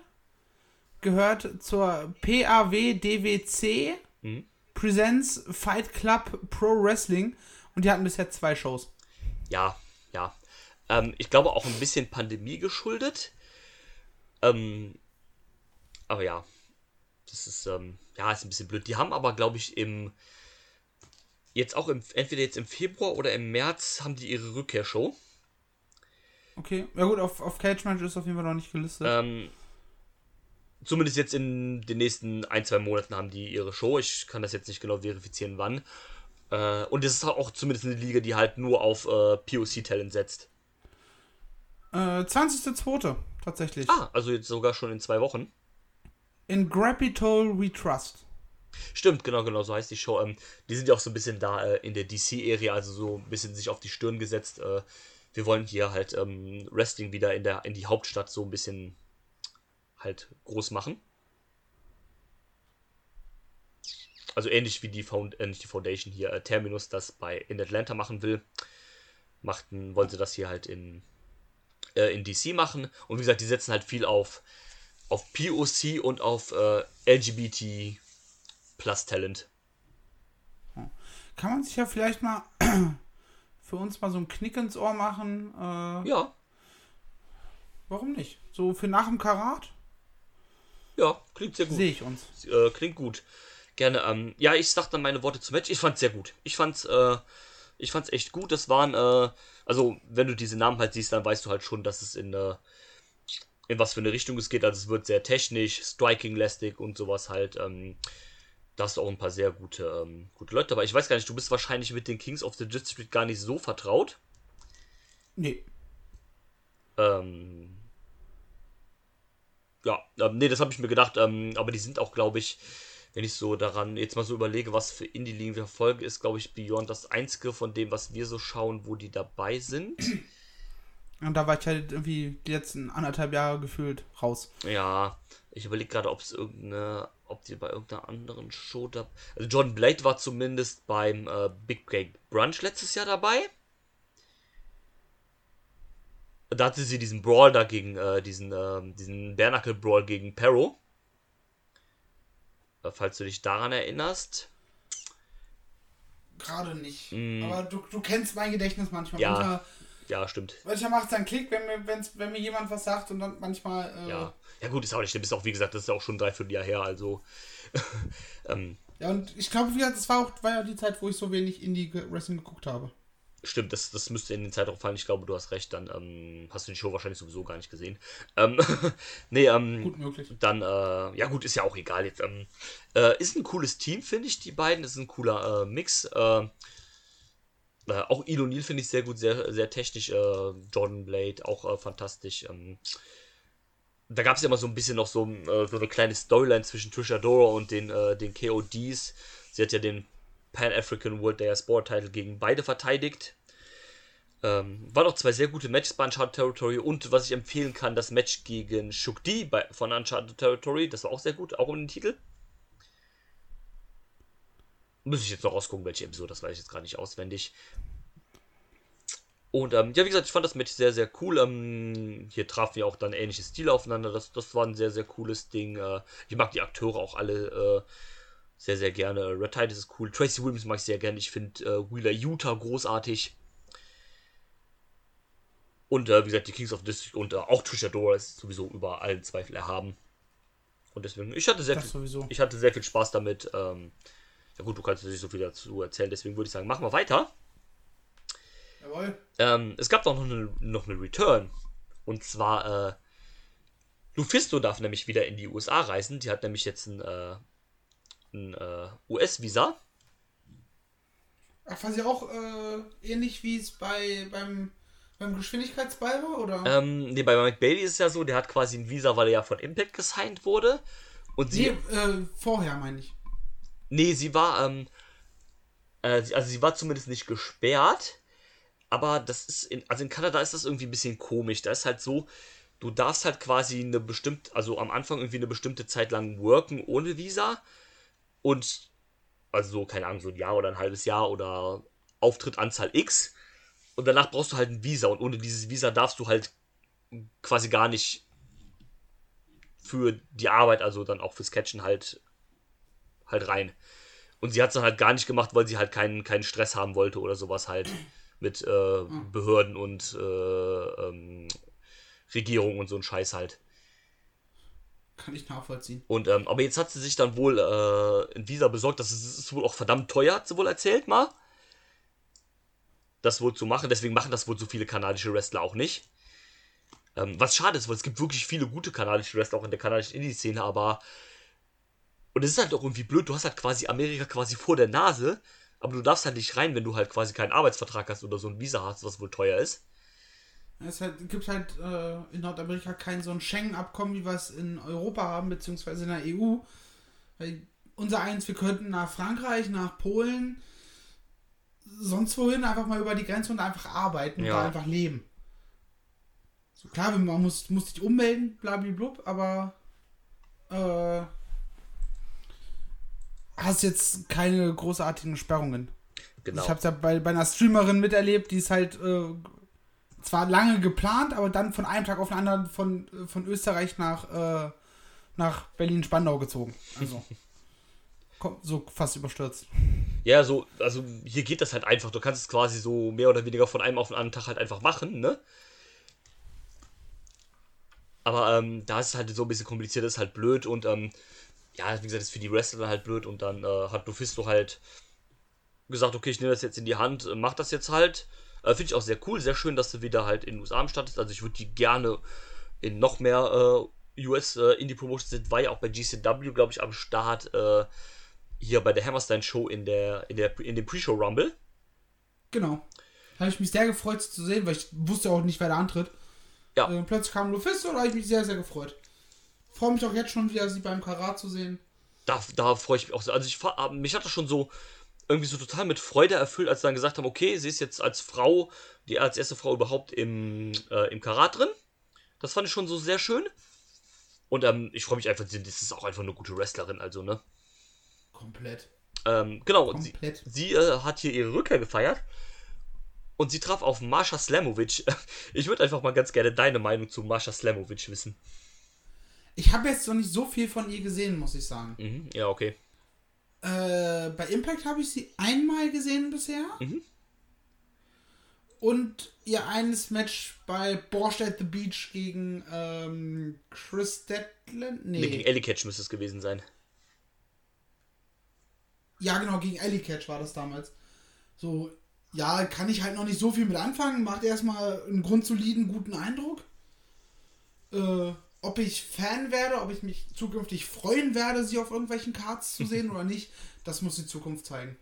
gehört zur PAW-DWC mhm. Presents Fight Club Pro Wrestling und die hatten bisher zwei Shows. Ja, ja. Ähm, ich glaube auch ein bisschen Pandemie geschuldet. Ähm, aber ja, das ist, ähm, ja, ist ein bisschen blöd. Die haben aber, glaube ich, im, jetzt auch im, entweder jetzt im Februar oder im März haben die ihre Rückkehrshow. Okay, ja gut, auf, auf Cage Match ist auf jeden Fall noch nicht gelistet. Ähm, zumindest jetzt in den nächsten ein, zwei Monaten haben die ihre Show. Ich kann das jetzt nicht genau verifizieren, wann. Äh, und es ist auch zumindest eine Liga, die halt nur auf äh, POC-Talent setzt. Äh, 20.02 tatsächlich. Ah, also jetzt sogar schon in zwei Wochen. In Grapitol We Trust. Stimmt, genau, genau, so heißt die Show. Ähm, die sind ja auch so ein bisschen da äh, in der DC-Area, also so ein bisschen sich auf die Stirn gesetzt. Äh, wir wollen hier halt ähm, Wrestling wieder in, der, in die Hauptstadt so ein bisschen halt groß machen. Also ähnlich wie die, Found äh, nicht die Foundation hier, äh, Terminus das bei in Atlanta machen will. machten, wollen sie das hier halt in, äh, in DC machen. Und wie gesagt, die setzen halt viel auf, auf POC und auf äh, LGBT Plus Talent. Kann man sich ja vielleicht mal für uns mal so einen Knick ins Ohr machen. Äh, Ja, Warum nicht? So für nach dem Karat ja, klingt sehr gut. sehe ich uns. Äh, klingt gut. Gerne. Ähm, ja, ich sag dann meine Worte zum Match. Ich fand's sehr gut. Ich fand's, äh, ich fand's echt gut. Das waren, äh, also wenn du diese Namen halt siehst, dann weißt du halt schon, dass es in, äh, in was für eine Richtung es geht. Also es wird sehr technisch, striking-lästig und sowas halt. Ähm, da hast du auch ein paar sehr gute, ähm, gute Leute dabei. Ich weiß gar nicht, du bist wahrscheinlich mit den Kings of the District gar nicht so vertraut. Nee. Ähm, ja, ähm, nee, das habe ich mir gedacht, ähm, aber die sind auch, glaube ich, wenn ich so daran jetzt mal so überlege, was für Indie-Ligen wir verfolgen, ist, glaube ich, Beyond das einzige von dem, was wir so schauen, wo die dabei sind. Und da war ich halt irgendwie die letzten anderthalb Jahre gefühlt raus. Ja, ich überlege gerade, ob es irgendeine, ob die bei irgendeiner anderen Show da. Also John Blade war zumindest beim äh, Big Cake Brunch letztes Jahr dabei. Da hatte sie diesen Brawl da gegen, äh, diesen, ähm, diesen Bernacle Brawl gegen Perro. Äh, falls du dich daran erinnerst. Gerade nicht. Mm. Aber du, du kennst mein Gedächtnis manchmal. Ja. Manchmal, Ja, stimmt. manchmal macht es einen Klick, wenn mir, wenn's, wenn mir jemand was sagt und dann manchmal. Äh, Ja. Ja, gut, ist auch nicht schlimm. Ist auch, wie gesagt, das ist auch schon ein Dreivierteljahr her, also. ähm, Ja, und ich glaube, das war auch war ja die Zeit, wo ich so wenig Indie-Wrestling geguckt habe. Stimmt, das, das müsste in den Zeitraum fallen. Ich glaube, du hast recht. Dann ähm, hast du die Show wahrscheinlich sowieso gar nicht gesehen. Ähm, nee, ähm, Gut möglich. dann, äh, ja gut, ist ja auch egal jetzt. Ähm, äh, ist ein cooles Team, finde ich, die beiden. Ist ein cooler äh, Mix. Äh, äh, auch Ilo Neal finde ich sehr gut, sehr, sehr technisch. Äh, Jordan Blade, auch fantastisch. Ähm, da gab es ja immer so ein bisschen noch so, so eine kleine Storyline zwischen Trish Adora und den, äh, den KODs. Sie hat ja den Pan-African World Day Sport Title gegen beide verteidigt. Ähm, waren auch zwei sehr gute Matches bei Uncharted Territory und was ich empfehlen kann, das Match gegen Shukdi bei, von Uncharted Territory, das war auch sehr gut, auch um den Titel. Muss ich jetzt noch rausgucken, welche Episode, das weiß ich jetzt gerade nicht auswendig. Und ähm, ja, wie gesagt, ich fand das Match sehr, sehr cool. Ähm, hier trafen wir auch dann ähnliche Stile aufeinander. Das, das war ein sehr, sehr cooles Ding. Äh, ich mag die Akteure auch alle äh, sehr, sehr gerne. Red Titus ist cool. Tracy Williams mag ich sehr gerne. Ich finde äh, Wheeler Utah großartig. Und äh, wie gesagt, die Kings of District und äh, auch Trisha Dora ist sowieso über allen Zweifel erhaben. Und deswegen, ich hatte sehr, Das viel, sowieso. ich hatte sehr viel Spaß damit. Ähm, ja gut, du kannst natürlich so viel dazu erzählen, deswegen würde ich sagen, machen wir weiter. Jawohl. Ähm, es gab doch noch eine, noch eine Return. Und zwar, äh, Lufisto darf nämlich wieder in die USA reisen. Die hat nämlich jetzt ein, äh, ein äh, US-Visa. Ach, quasi auch äh, ähnlich wie es bei beim, beim Geschwindigkeitsball war, oder? Ähm, nee, bei Mike Bailey ist es ja so, der hat quasi ein Visa, weil er ja von Impact gesigned wurde. Und sie. nee, äh, vorher meine ich. Nee, sie war, ähm, äh, also sie war zumindest nicht gesperrt, aber das ist, in, also in Kanada ist das irgendwie ein bisschen komisch. Da ist halt so, du darfst halt quasi eine bestimmte, also am Anfang irgendwie eine bestimmte Zeit lang worken ohne Visa und, also so, keine Ahnung, so ein Jahr oder ein halbes Jahr oder Auftritt-Anzahl X und danach brauchst du halt ein Visa und ohne dieses Visa darfst du halt quasi gar nicht für die Arbeit, also dann auch fürs Catchen halt halt rein. Und sie hat es dann halt gar nicht gemacht, weil sie halt keinen, keinen Stress haben wollte oder sowas halt mit äh, Behörden und äh, ähm, Regierung und so ein Scheiß halt. Kann ich nachvollziehen. Und ähm, aber jetzt hat sie sich dann wohl äh, ein Visa besorgt. Das ist, ist wohl auch verdammt teuer, hat sie wohl erzählt mal. Das wohl zu machen. Deswegen machen das wohl so viele kanadische Wrestler auch nicht. Ähm, was schade ist, weil es gibt wirklich viele gute kanadische Wrestler auch in der kanadischen Indie-Szene, aber und es ist halt auch irgendwie blöd. Du hast halt quasi Amerika quasi vor der Nase, aber du darfst halt nicht rein, wenn du halt quasi keinen Arbeitsvertrag hast oder so ein Visa hast, was wohl teuer ist. Es halt, gibt halt äh, in Nordamerika kein so ein Schengen-Abkommen, wie wir es in Europa haben, beziehungsweise in der EU. Weil unser eins, wir könnten nach Frankreich, nach Polen, sonst wohin einfach mal über die Grenze und einfach arbeiten und Ja. da einfach leben. So klar, man muss, muss sich ummelden, blablablub, aber äh, hast jetzt keine großartigen Sperrungen. Genau. Ich habe es ja bei, bei einer Streamerin miterlebt, die ist halt äh, zwar lange geplant, aber dann von einem Tag auf den anderen von, äh, von Österreich nach, äh, nach Berlin-Spandau gezogen. Also so fast überstürzt. Ja, so, also hier geht das halt einfach. Du kannst es quasi so mehr oder weniger von einem auf den anderen Tag halt einfach machen, ne? Aber ähm, da ist es halt so ein bisschen kompliziert, das ist halt blöd und ähm, ja, wie gesagt, ist für die Wrestler halt blöd und dann äh, hat Lufisto halt gesagt, okay, ich nehme das jetzt in die Hand, äh, mach das jetzt halt. Äh, Finde ich auch sehr cool, sehr schön, dass du wieder halt in den USA am Start ist. Also ich würde die gerne in noch mehr äh, US äh, Indie Promotions sind, war ja auch bei GCW, glaube ich, am Start äh, hier bei der Hammerstein Show in der in der in dem Pre-Show Rumble. Genau. Da habe ich mich sehr gefreut sie zu sehen, weil ich wusste auch nicht, wer da antritt. Ja. Äh, plötzlich kam Lufisto, da habe ich mich sehr, sehr gefreut. Freue mich auch jetzt schon wieder, sie beim Karat zu sehen. Da, da freue ich mich auch sehr. Also ich äh, mich hat das schon so irgendwie so total mit Freude erfüllt, als sie dann gesagt haben, okay, sie ist jetzt als Frau, die als erste Frau überhaupt im, äh, im Karat drin. Das fand ich schon so sehr schön. Und ähm, ich freue mich einfach, sie- ist auch einfach eine gute Wrestlerin, also, ne? Komplett. Ähm, genau, und sie, Komplett. sie äh, hat hier ihre Rückkehr gefeiert. Und sie traf auf Marsha Slamovic. Ich würde einfach mal ganz gerne deine Meinung zu Marsha Slamovic wissen. Ich habe jetzt noch nicht so viel von ihr gesehen, muss ich sagen. Mhm, ja, okay. Äh, bei Impact habe ich sie einmal gesehen bisher. Mhm. Und ihr eines Match bei Borscht at the Beach gegen ähm, Chris Deadland. Nee. Nee. Gegen Ellie Catch müsste es gewesen sein. Ja, genau, gegen Alley Catch war das damals. So, ja, kann ich halt noch nicht so viel mit anfangen. Macht erstmal einen grundsoliden, guten Eindruck. Äh, ob ich Fan werde, ob ich mich zukünftig freuen werde, sie auf irgendwelchen Cards zu sehen oder nicht, das muss die Zukunft zeigen.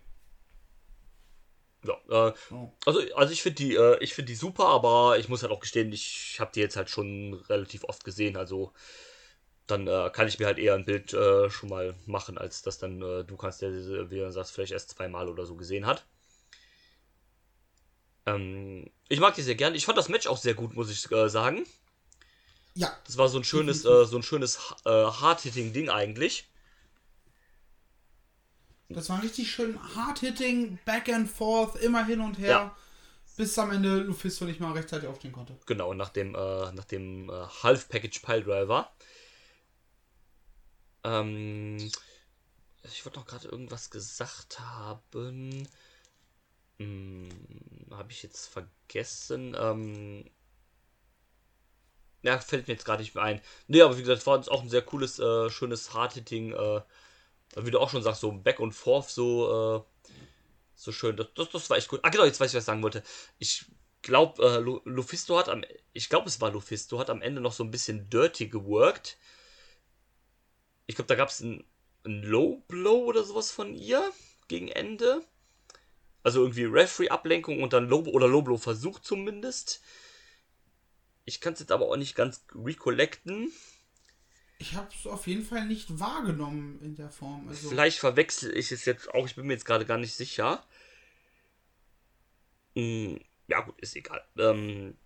Ja, äh, Oh. also, also ich finde die, äh, ich finde die super, aber ich muss halt auch gestehen, ich habe die jetzt halt schon relativ oft gesehen, also dann äh, kann ich mir halt eher ein Bild äh, schon mal machen, als dass dann äh, du kannst, der diese, wie du sagst, vielleicht erst zweimal oder so gesehen hat. Ähm, ich mag die sehr gern. Ich fand das Match auch sehr gut, muss ich äh, sagen. Ja, Das war so ein schönes, äh, so ein schönes äh, Hard-Hitting-Ding eigentlich. das war richtig schön hard-hitting, back and forth, immer hin und her. Ja. Bis am Ende Lufisto nicht mal rechtzeitig aufstehen konnte. Genau, nach dem, äh, nach dem äh, Half-Package Piledriver. Ähm, ich wollte noch gerade irgendwas gesagt haben. Hm, Habe ich jetzt vergessen. Ähm, ja, fällt mir jetzt gerade nicht mehr ein. Nee, aber wie gesagt, war uns auch ein sehr cooles, äh, schönes Hard-Hitting, äh, wie du auch schon sagst, so Back und Forth, so, äh, so schön. Das, das, das war echt cool. Ah, genau, jetzt weiß ich, was ich sagen wollte. Ich glaube, äh, Lu- Lufisto hat am, ich glaube, es war Lufisto, hat am Ende noch so ein bisschen dirty geworkt. Ich glaube, da gab es ein, ein Low Blow oder sowas von ihr gegen Ende. Also irgendwie Referee-Ablenkung und dann Low oder Low Blow versucht zumindest. Ich kann es jetzt aber auch nicht ganz recollecten. Ich habe es auf jeden Fall nicht wahrgenommen in der Form. Also, Vielleicht verwechsel ich es jetzt auch, ich bin mir jetzt gerade gar nicht sicher. Hm, ja, gut, ist egal. Ähm,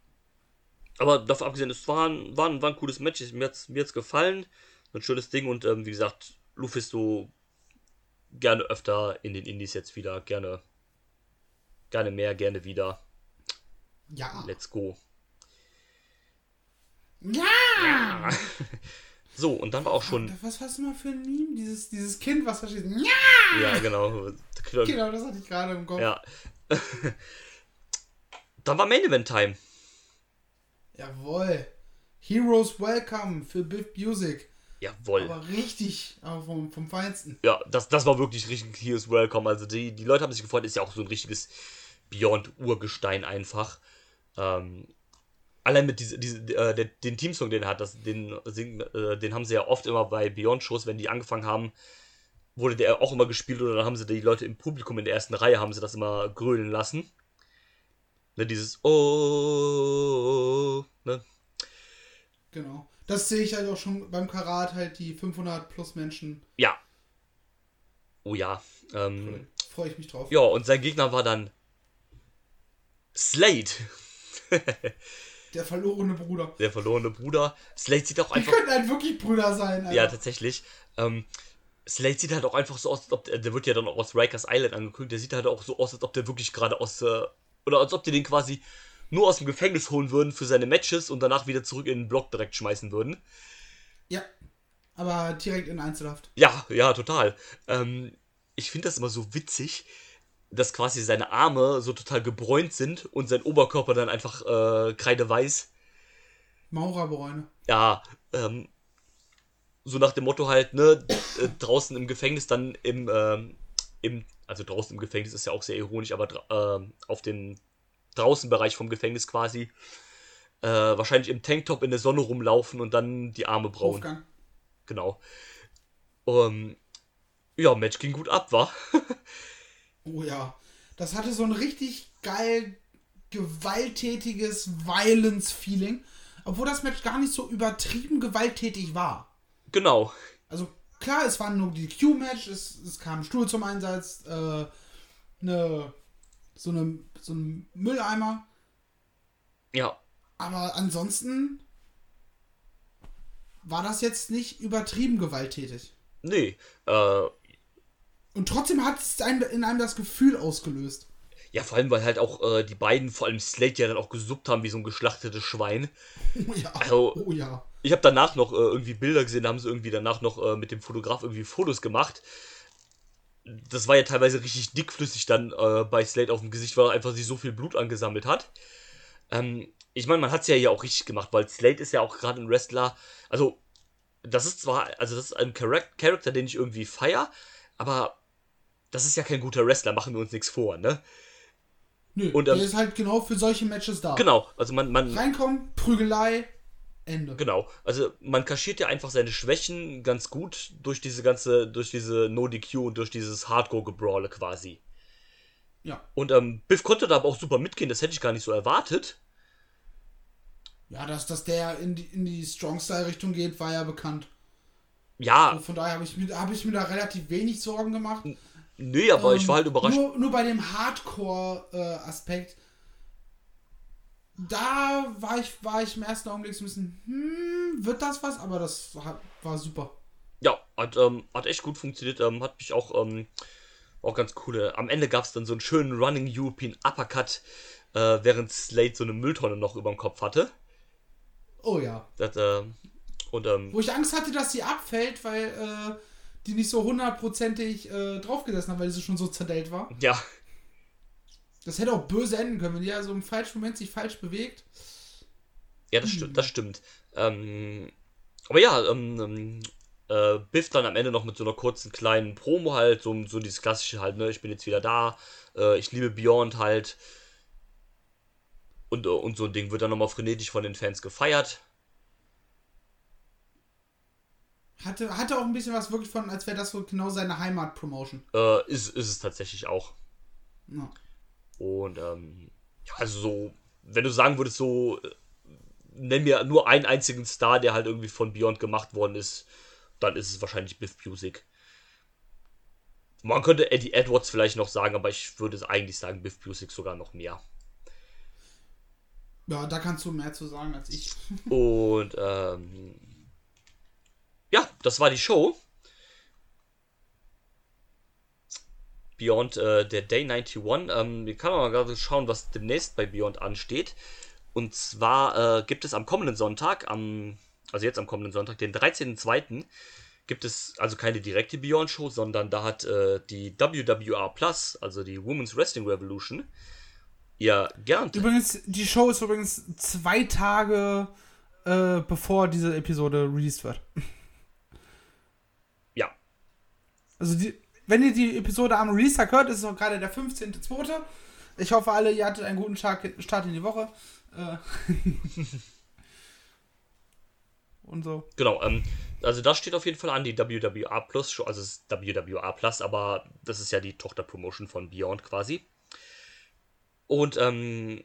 aber davon abgesehen, es war ein, war ein, war ein cooles Match. Mir hat es mir hat's gefallen. Ein schönes Ding und ähm, wie gesagt, Lufisto gerne öfter in den Indies jetzt wieder. Gerne, gerne mehr, gerne wieder. ja. Let's go. Ja! So, und dann war auch schon. Was hast du mal für ein Meme? Dieses, dieses Kind, was da steht. Ja! Ja, genau. Genau, das hatte ich gerade im Kopf. Ja. dann war Main Event Time. Jawohl. Heroes Welcome für Biff Music. Jawohl. Aber richtig, aber vom, vom Feinsten. Ja, das, das war wirklich richtig Here's Welcome. Also die, die Leute haben sich gefreut, ist ja auch so ein richtiges Beyond-Urgestein einfach. Ähm, allein mit diese, diese, äh, der, den Teamsong, den er hat, das, den, äh, den haben sie ja oft immer bei Beyond-Shows, wenn die angefangen haben, wurde der auch immer gespielt oder dann haben sie die Leute im Publikum in der ersten Reihe, haben sie das immer grölen lassen. Ne, dieses Oh, ne? Genau. Das sehe ich halt auch schon beim Karat, halt die 500 plus Menschen. Ja. Oh ja. Ähm, Freue ich mich drauf. Ja, und sein Gegner war dann Slade, Der verlorene Bruder. der verlorene Bruder. Slade sieht auch Die einfach. könnten halt wirklich Brüder sein. Alter. Ja, tatsächlich. Ähm, Slade sieht halt auch einfach so aus, als ob der, der wird ja dann auch aus Rikers Island angekündigt, der sieht halt auch so aus, als ob der wirklich gerade aus, äh, oder als ob die den quasi nur aus dem Gefängnis holen würden für seine Matches und danach wieder zurück in den Block direkt schmeißen würden. Ja. Aber direkt in Einzelhaft. Ja, ja, total. Ähm, ich finde das immer so witzig, dass quasi seine Arme so total gebräunt sind und sein Oberkörper dann einfach äh, kreideweiß. Maurerbräune. Ja, ähm, so nach dem Motto halt, ne, äh, draußen im Gefängnis dann im, ähm, im, also draußen im Gefängnis ist ja auch sehr ironisch, aber ähm, auf dem Draußenbereich vom Gefängnis quasi, äh, wahrscheinlich im Tanktop in der Sonne rumlaufen und dann die Arme braun. Aufgang. Genau. Ähm, ja, Match ging gut ab, war. Oh ja. Das hatte so ein richtig geil gewalttätiges Violence-Feeling. Obwohl das Match gar nicht so übertrieben gewalttätig war. genau. Also klar, es war nur die Q-Match, es, es kam ein Stuhl zum Einsatz, äh, ne, so, eine, so ein Mülleimer. Ja, Aber ansonsten war das jetzt nicht übertrieben gewalttätig. nee. Äh, Und trotzdem hat es in einem das Gefühl ausgelöst. ja, vor allem, weil halt auch äh, die beiden, vor allem Slate, ja dann auch gesuppt haben wie so ein geschlachtetes Schwein. Oh ja. Also- oh ja. Ich habe danach noch äh, irgendwie Bilder gesehen, da haben sie irgendwie danach noch äh, mit dem Fotograf irgendwie Fotos gemacht. Das war ja teilweise richtig dickflüssig dann äh, bei Slate auf dem Gesicht, weil er einfach sich so viel Blut angesammelt hat. Ähm, ich meine, man hat es ja hier auch richtig gemacht, weil Slate ist ja auch gerade ein Wrestler. Also, das ist zwar, also das ist ein Charakter, den ich irgendwie feier, aber das ist ja kein guter Wrestler, machen wir uns nichts vor, ne? Nö, Und, ähm, der ist halt genau für solche Matches da. Genau, also man, man, Reinkommen, Prügelei, Ende. Genau, also man kaschiert ja einfach seine Schwächen ganz gut durch diese ganze, durch diese No-DQ und durch dieses Hardcore-Gebrawle quasi. Ja. Und ähm, Biff konnte da aber auch super mitgehen, das hätte ich gar nicht so erwartet. Ja, dass, dass der in die, in die Strong-Style-Richtung geht, war ja bekannt. Ja, Und von daher habe ich, mir- hab ich mir da relativ wenig Sorgen gemacht. Nee, aber ich war halt Ähm, überrascht. Nur, nur bei dem Hardcore-Aspekt, da war ich, war ich im ersten Augenblick so ein bisschen, hm, wird das was? Aber das hat, war super. Ja, hat, ähm, hat echt gut funktioniert, ähm, hat mich auch, ähm, auch ganz cool. Am Ende gab es dann so einen schönen Running European Uppercut, äh, während Slade so eine Mülltonne noch über dem Kopf hatte. Oh ja. Das, äh, und ähm, Wo ich Angst hatte, dass sie abfällt, weil äh, die nicht so hundertprozentig äh, draufgesessen hat, weil sie schon so zerdellt war. ja, Das hätte auch böse enden können, wenn die ja so im falschen Moment sich falsch bewegt. Ja, das stimmt, das stimmt. Ähm, aber ja, ähm, ähm, äh, Biff dann am Ende noch mit so einer kurzen kleinen Promo halt, so, so dieses klassische halt, ne, ich bin jetzt wieder da, äh, ich liebe Beyond halt. Und, äh, und so ein Ding wird dann nochmal frenetisch von den Fans gefeiert. Hatte, hatte auch ein bisschen was wirklich von, als wäre das so genau seine Heimat-Promotion. Äh, ist, ist es tatsächlich auch. Ja. Und, ähm, ja, also so, wenn du sagen würdest, so, äh, nenn mir nur einen einzigen Star, der halt irgendwie von Beyond gemacht worden ist, dann ist es wahrscheinlich Biff Music. Man könnte Eddie Edwards vielleicht noch sagen, aber ich würde es eigentlich sagen, Biff Music sogar noch mehr. ja, da kannst du mehr zu sagen als ich. Und, ähm, ja, das war die Show. Beyond äh, der Day 91. Ähm, wir können mal gerade schauen, was demnächst bei Beyond ansteht. Und zwar äh, gibt es am kommenden Sonntag, am, also jetzt am kommenden Sonntag, den 13.02., gibt es also keine direkte Beyond-Show, sondern da hat äh, die WWR Plus, also die Women's Wrestling Revolution, ihr gern. Übrigens, die Show ist übrigens zwei Tage äh, bevor diese Episode released wird. Ja, Also, die, wenn ihr die Episode am Release-Tag hört, ist es auch gerade der 15.02. Ich hoffe, alle, ihr hattet einen guten Start in die Woche. Äh. Und so. Genau, ähm, also das steht auf jeden Fall an, die WWR Plus, also es ist WWR Plus, aber das ist ja die Tochterpromotion von Beyond quasi. Und ähm,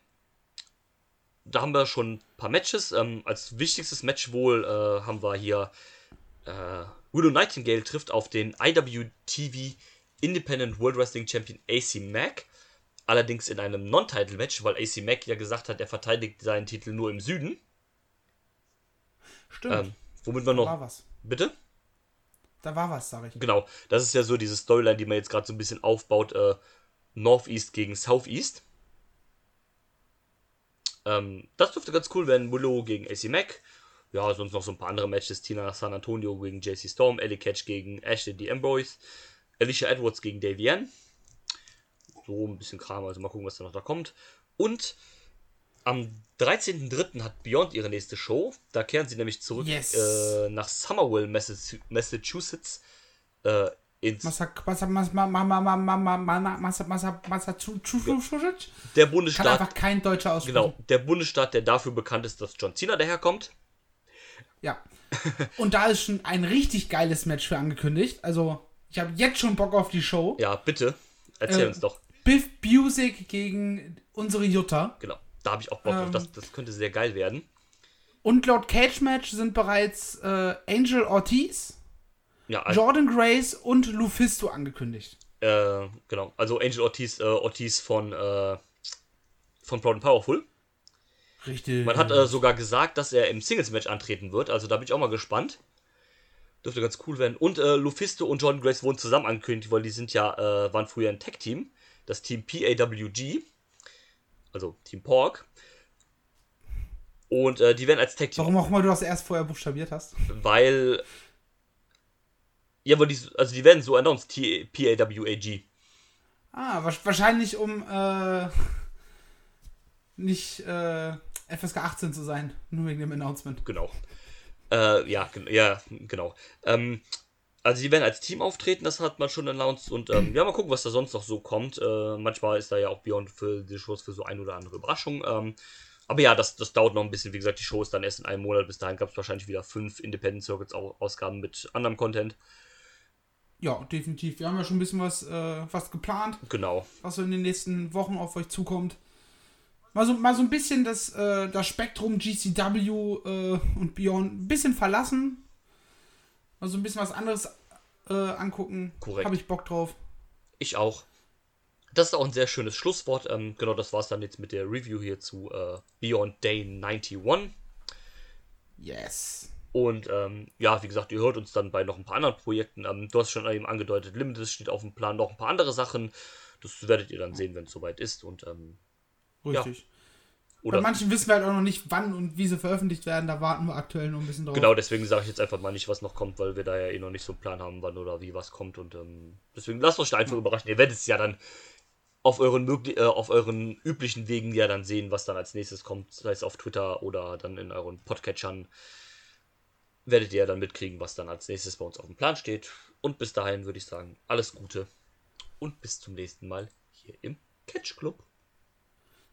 da haben wir schon ein paar Matches. Ähm, als wichtigstes Match wohl äh, haben wir hier äh, Willow Nightingale trifft auf den IWTV Independent World Wrestling Champion AC Mack. Allerdings in einem Non-Title-Match, weil AC Mack ja gesagt hat, er verteidigt seinen Titel nur im Süden. Stimmt. Ähm, womit wir noch. war was. Bitte? da war was, sag ich. Genau, das ist ja so diese Storyline, die man jetzt gerade so ein bisschen aufbaut, äh, Northeast gegen Southeast. Ähm, das dürfte ganz cool werden. Willow gegen AC Mac ja, sonst noch so ein paar andere Matches. Tina San Antonio gegen JC Storm, Ellie Catch gegen Ashley D. Ambrose, Alicia Edwards gegen Davey So ein bisschen Kram, also mal gucken, was da noch da kommt. Und am 13.03. hat Beyond ihre nächste Show. Da kehren sie nämlich zurück yes. äh, nach Somerville, Massachusetts. Äh, ins der Bundesstaat. Kann einfach kein Deutscher genau, aussprechen. Genau, der Bundesstaat, der dafür bekannt ist, dass John Cena daherkommt. Ja. Und da ist schon ein richtig geiles Match für angekündigt. Also, ich habe jetzt schon Bock auf die Show. Ja, bitte. Erzähl Äh, uns doch. Biff Busick gegen unsere Jutta. Genau. Da habe ich auch Bock ähm, Das, das könnte sehr geil werden. Und laut Cage Match sind bereits äh, Angel Ortiz, Ja, also, Jordan Grace und Lufisto angekündigt. äh, genau. Also Angel Ortiz, äh, Ortiz von, äh, von Proud and Powerful. Richtig. Man hat äh, sogar gesagt, dass er im Singles-Match antreten wird. Also da bin ich auch mal gespannt. Dürfte ganz cool werden. Und äh, Lufisto und Jordan Grace wurden zusammen angekündigt, weil die sind ja, äh, waren früher ein Tech-Team. Das Team PAWG. Also Team Pork. Und äh, die werden als Tech-Team Warum auch immer du das erst vorher buchstabiert hast. Weil. Ja, aber die, also die werden so announced, PAWAG. Ah, wa wahrscheinlich um äh, nicht äh, FSK 18 zu sein. Nur wegen dem Announcement. Genau. Äh, ja, ja, genau. Ähm, also die werden als Team auftreten, das hat man schon announced. Und ähm, ja, mal gucken, was da sonst noch so kommt. Äh, manchmal ist da ja auch Beyond für die Shows für so ein oder andere Überraschung. Ähm, aber ja, das, das dauert noch ein bisschen. Wie gesagt, die Show ist dann erst in einem Monat. Bis dahin gab es wahrscheinlich wieder fünf Independent Circuits Au- Ausgaben mit anderem Content. Ja, definitiv. Wir haben ja schon ein bisschen was, äh, was geplant, Genau. was so in den nächsten Wochen auf euch zukommt. Mal so, mal so ein bisschen das, äh, das Spektrum GCW äh, und Beyond ein bisschen verlassen. Mal so ein bisschen was anderes äh, angucken. Korrekt. Habe ich Bock drauf. Ich auch. Das ist auch ein sehr schönes Schlusswort. Ähm, genau, das war es dann jetzt mit der Review hier zu äh, Beyond Day 91. Yes. Und ähm, ja, wie gesagt, ihr hört uns dann bei noch ein paar anderen Projekten. Ähm, du hast schon eben angedeutet, Limited steht auf dem Plan, noch ein paar andere Sachen. Das werdet ihr dann sehen, wenn es soweit ist. Und ähm, Richtig. oder Bei manchen wissen wir halt auch noch nicht, wann und wie sie veröffentlicht werden. Da warten wir aktuell noch ein bisschen drauf. genau deswegen sage ich jetzt einfach mal nicht, was noch kommt, weil wir da ja eh noch nicht so einen Plan haben, wann oder wie was kommt. Und ähm, deswegen lasst euch da einfach überraschen. Ihr werdet es ja dann auf euren, äh, auf euren üblichen Wegen ja dann sehen, was dann als nächstes kommt, sei es auf Twitter oder dann in euren Podcatchern. Werdet ihr ja dann mitkriegen, was dann als nächstes bei uns auf dem Plan steht. Und bis dahin würde ich sagen, alles Gute und bis zum nächsten Mal hier im Catch Club.